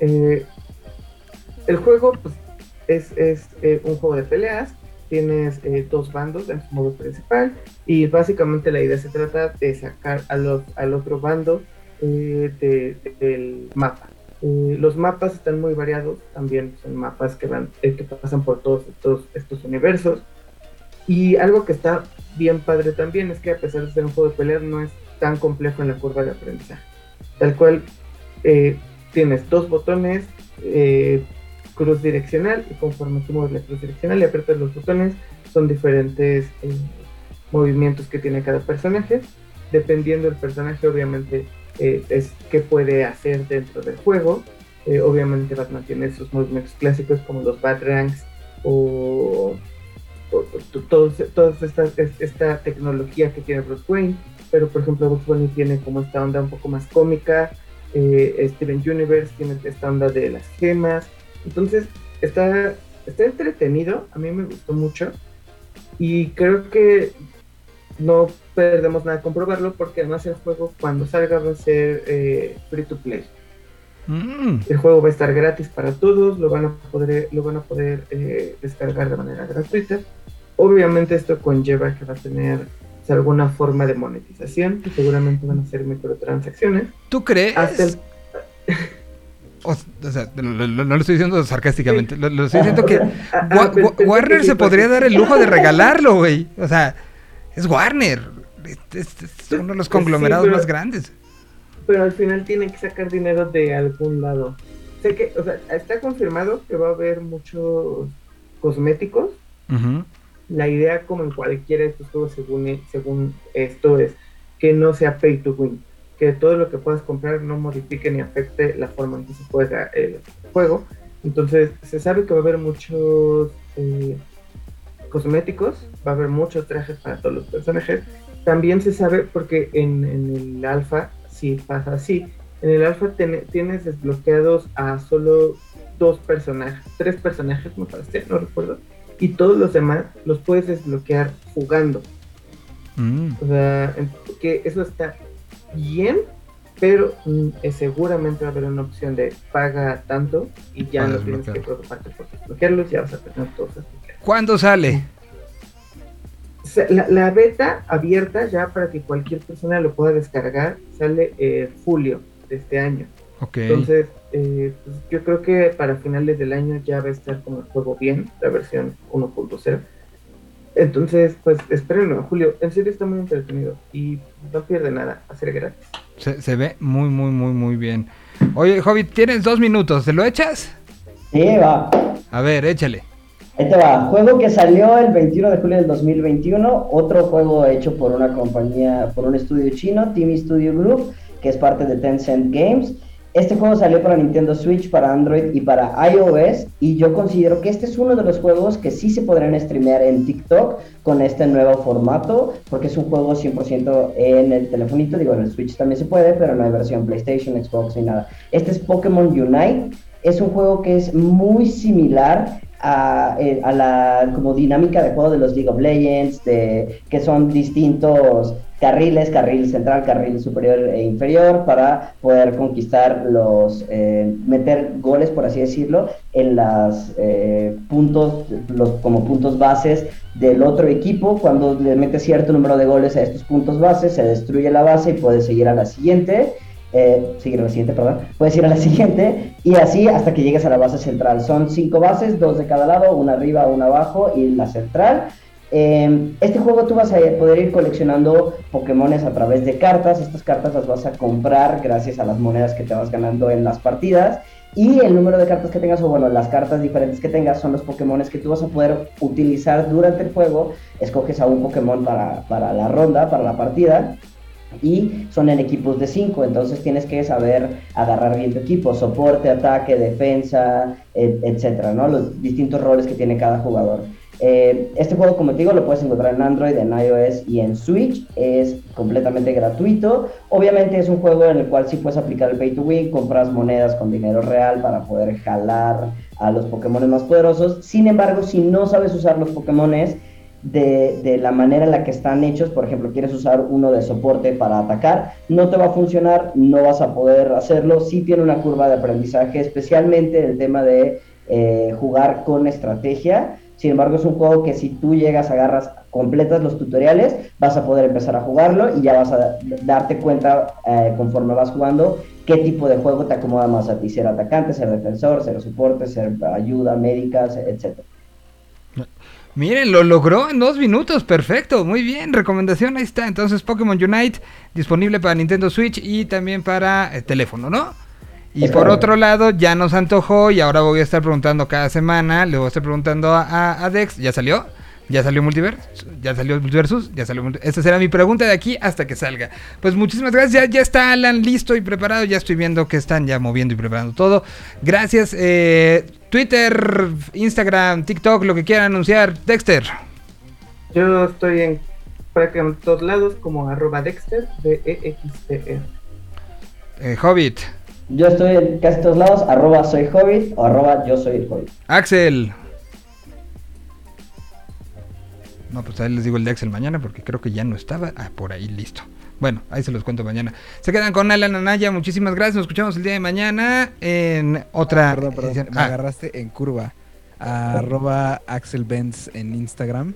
Eh, el juego pues, es, es eh, un juego de peleas, tienes eh, dos bandos en su modo principal y básicamente la idea se trata de sacar a los, al otro bando eh, de- de- del mapa. Eh, los mapas están muy variados, también son mapas que, van, eh, que pasan por todos estos, universos. Y algo que está bien padre también es que a pesar de ser un juego de pelear no es tan complejo en la curva de aprendizaje. Tal cual, eh, tienes dos botones, eh, cruz direccional y conforme tú mueves la cruz direccional y aprietas los botones, son diferentes movimientos que tiene cada personaje. Dependiendo del personaje, obviamente, eh, es qué puede hacer dentro del juego. Eh, obviamente Batman tiene sus movimientos clásicos como los Batrangs o, o, o todos esta, es- esta tecnología que tiene Bruce Wayne. Pero por ejemplo Bugs Bunny tiene como esta onda un poco más cómica. eh, Steven Universe tiene esta onda de las gemas. Entonces está, está entretenido. A mí me gustó mucho. Y creo que no perdemos nada con probarlo porque además el juego cuando salga va a ser eh, free to play. Mm. El juego va a estar gratis para todos, lo van a poder, lo van a poder eh, descargar de manera gratuita. Obviamente esto conlleva que va a tener pues, alguna forma de monetización, que seguramente van a ser microtransacciones. ¿Tú crees? Hasta el- O, o sea, lo- estoy diciendo sarcásticamente, lo, lo estoy diciendo que Ah, ah, Wa- Warner que se podría dar el lujo de regalarlo, güey. O sea, es Warner. Es, es- es uno de los Sí, conglomerados pero- más grandes. pero al final tienen que sacar dinero de algún lado. Sé que, o sea, está confirmado que va a haber muchos cosméticos. La idea, como en cualquiera de estos juegos, según, según esto, es que no sea pay to win. Que todo lo que puedas comprar no modifique ni afecte la forma en que se juega el juego. Entonces, se sabe que va a haber muchos eh, cosméticos, va a haber muchos trajes para todos los personajes. También se sabe, porque en, en el alfa sí pasa así. En el alfa ten- tienes desbloqueados a solo dos personajes, tres personajes, me parece, no recuerdo. Y todos los demás los puedes desbloquear jugando. Mm. O sea, que eso está bien, pero mm, eh, seguramente va a haber una opción de paga tanto y ya Para no tienes que preocuparte por desbloquearlos, ya vas a tener todos desbloqueados. ¿Cuándo sale? La, la beta abierta ya para que cualquier persona lo pueda descargar sale eh, julio de este año. Ok. Entonces, eh, pues, yo creo que para finales del año ya va a estar como el juego bien, la versión 1.0. Entonces, pues espérenlo en julio. En serio está muy entretenido y no pierde nada, hacer gratis. Se, se ve muy, muy, muy, muy bien. Oye, Hobbit, tienes dos minutos. ¿Te lo echas? Sí, va. A ver, échale. Ahí te va. Juego que salió el 21 de julio del 2021. Otro juego hecho por una compañía, por un estudio chino, Team Studio Group, que es parte de Tencent Games. Este juego salió para Nintendo Switch, para Android y para iOS. Y yo considero que este es uno de los juegos que sí se podrán streamear en TikTok con este nuevo formato, porque es un juego 100% en el telefonito. Digo, en el Switch también se puede, pero no hay versión PlayStation, Xbox ni nada. Este es Pokémon Unite. Es un juego que es muy similar a, eh, a la como dinámica de juego de los League of Legends, de, que son distintos carriles, carril central, carril superior e inferior, para poder conquistar los, eh, meter goles, por así decirlo, en las eh, puntos, los, como puntos bases del otro equipo. Cuando le metes cierto número de goles a estos puntos bases, se destruye la base y puedes seguir a la siguiente. Eh, a la siguiente, perdón. Puedes ir a la siguiente y así hasta que llegues a la base central. Son cinco bases, dos de cada lado, una arriba, una abajo y la central. Eh, este juego tú vas a poder ir coleccionando Pokémones a través de cartas. Estas cartas las vas a comprar gracias a las monedas que te vas ganando en las partidas. Y el número de cartas que tengas, o bueno, las cartas diferentes que tengas, son los Pokémones que tú vas a poder utilizar durante el juego. Escoges a un Pokémon para, para la ronda, para la partida y son en equipos de 5, entonces tienes que saber agarrar bien tu equipo, soporte, ataque, defensa, et- etcétera, ¿no? Los distintos roles que tiene cada jugador. Eh, este juego, como te digo, lo puedes encontrar en Android, en iOS y en Switch. Es completamente gratuito. Obviamente es un juego en el cual sí puedes aplicar el pay to win, compras monedas con dinero real para poder jalar a los Pokémon más poderosos. Sin embargo, si no sabes usar los Pokémones, de, de la manera en la que están hechos, por ejemplo, quieres usar uno de soporte para atacar, no te va a funcionar, no vas a poder hacerlo, sí tiene una curva de aprendizaje, especialmente el tema de eh, jugar con estrategia, sin embargo es un juego que si tú llegas, agarras, completas los tutoriales, vas a poder empezar a jugarlo y ya vas a darte cuenta eh, conforme vas jugando qué tipo de juego te acomoda más a ti, ser atacante, ser defensor, ser soporte, ser ayuda, médicas, etcétera. Miren, lo logró en dos minutos, perfecto, muy bien, recomendación ahí está. Entonces Pokémon Unite disponible para Nintendo Switch y también para eh, teléfono, ¿no? Y por otro lado, ya nos antojó y ahora voy a estar preguntando cada semana, le voy a estar preguntando a, a- a Dex, ¿ya salió? ¿Ya salió Multiverse? ¿Ya salió Multiversus? ¿Ya salió Multi- Esta será mi pregunta de aquí hasta que salga. Pues muchísimas gracias. Ya, ya está Alan listo y preparado. Ya estoy viendo que están ya moviendo y preparando todo. Gracias. eh, Twitter, Instagram, TikTok, lo que quieran anunciar. Dexter. Yo estoy en prácticamente todos lados como arroba Dexter, E D-E-X-T-R. eh, Hobbit. Yo estoy en casi todos lados, arroba soy hobbit o arroba yo soy el hobbit. Axel. No, pues ahí les digo el de Axel mañana porque creo que ya no estaba. Ah, por ahí listo. Bueno, ahí se los cuento mañana. Se quedan con Alan Anaya. Muchísimas gracias. Nos escuchamos el día de mañana en otra. Perdón, perdón, edición. me Ah, agarraste en curva. Arroba Axel Benz en Instagram.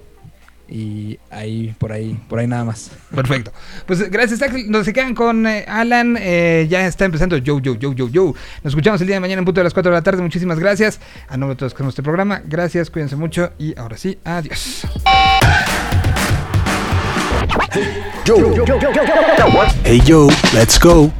Y ahí, por ahí, por ahí nada más. perfecto. Pues gracias, Axel. Nos se quedan con eh, Alan. eh, ya está empezando Yo, Yo, Yo, Yo, Yo. Nos escuchamos el día de mañana en punto de las 4 de la tarde. Muchísimas gracias. A nombre de todos con este programa. Gracias, cuídense mucho. Y ahora sí, adiós. Hey yo, let's go.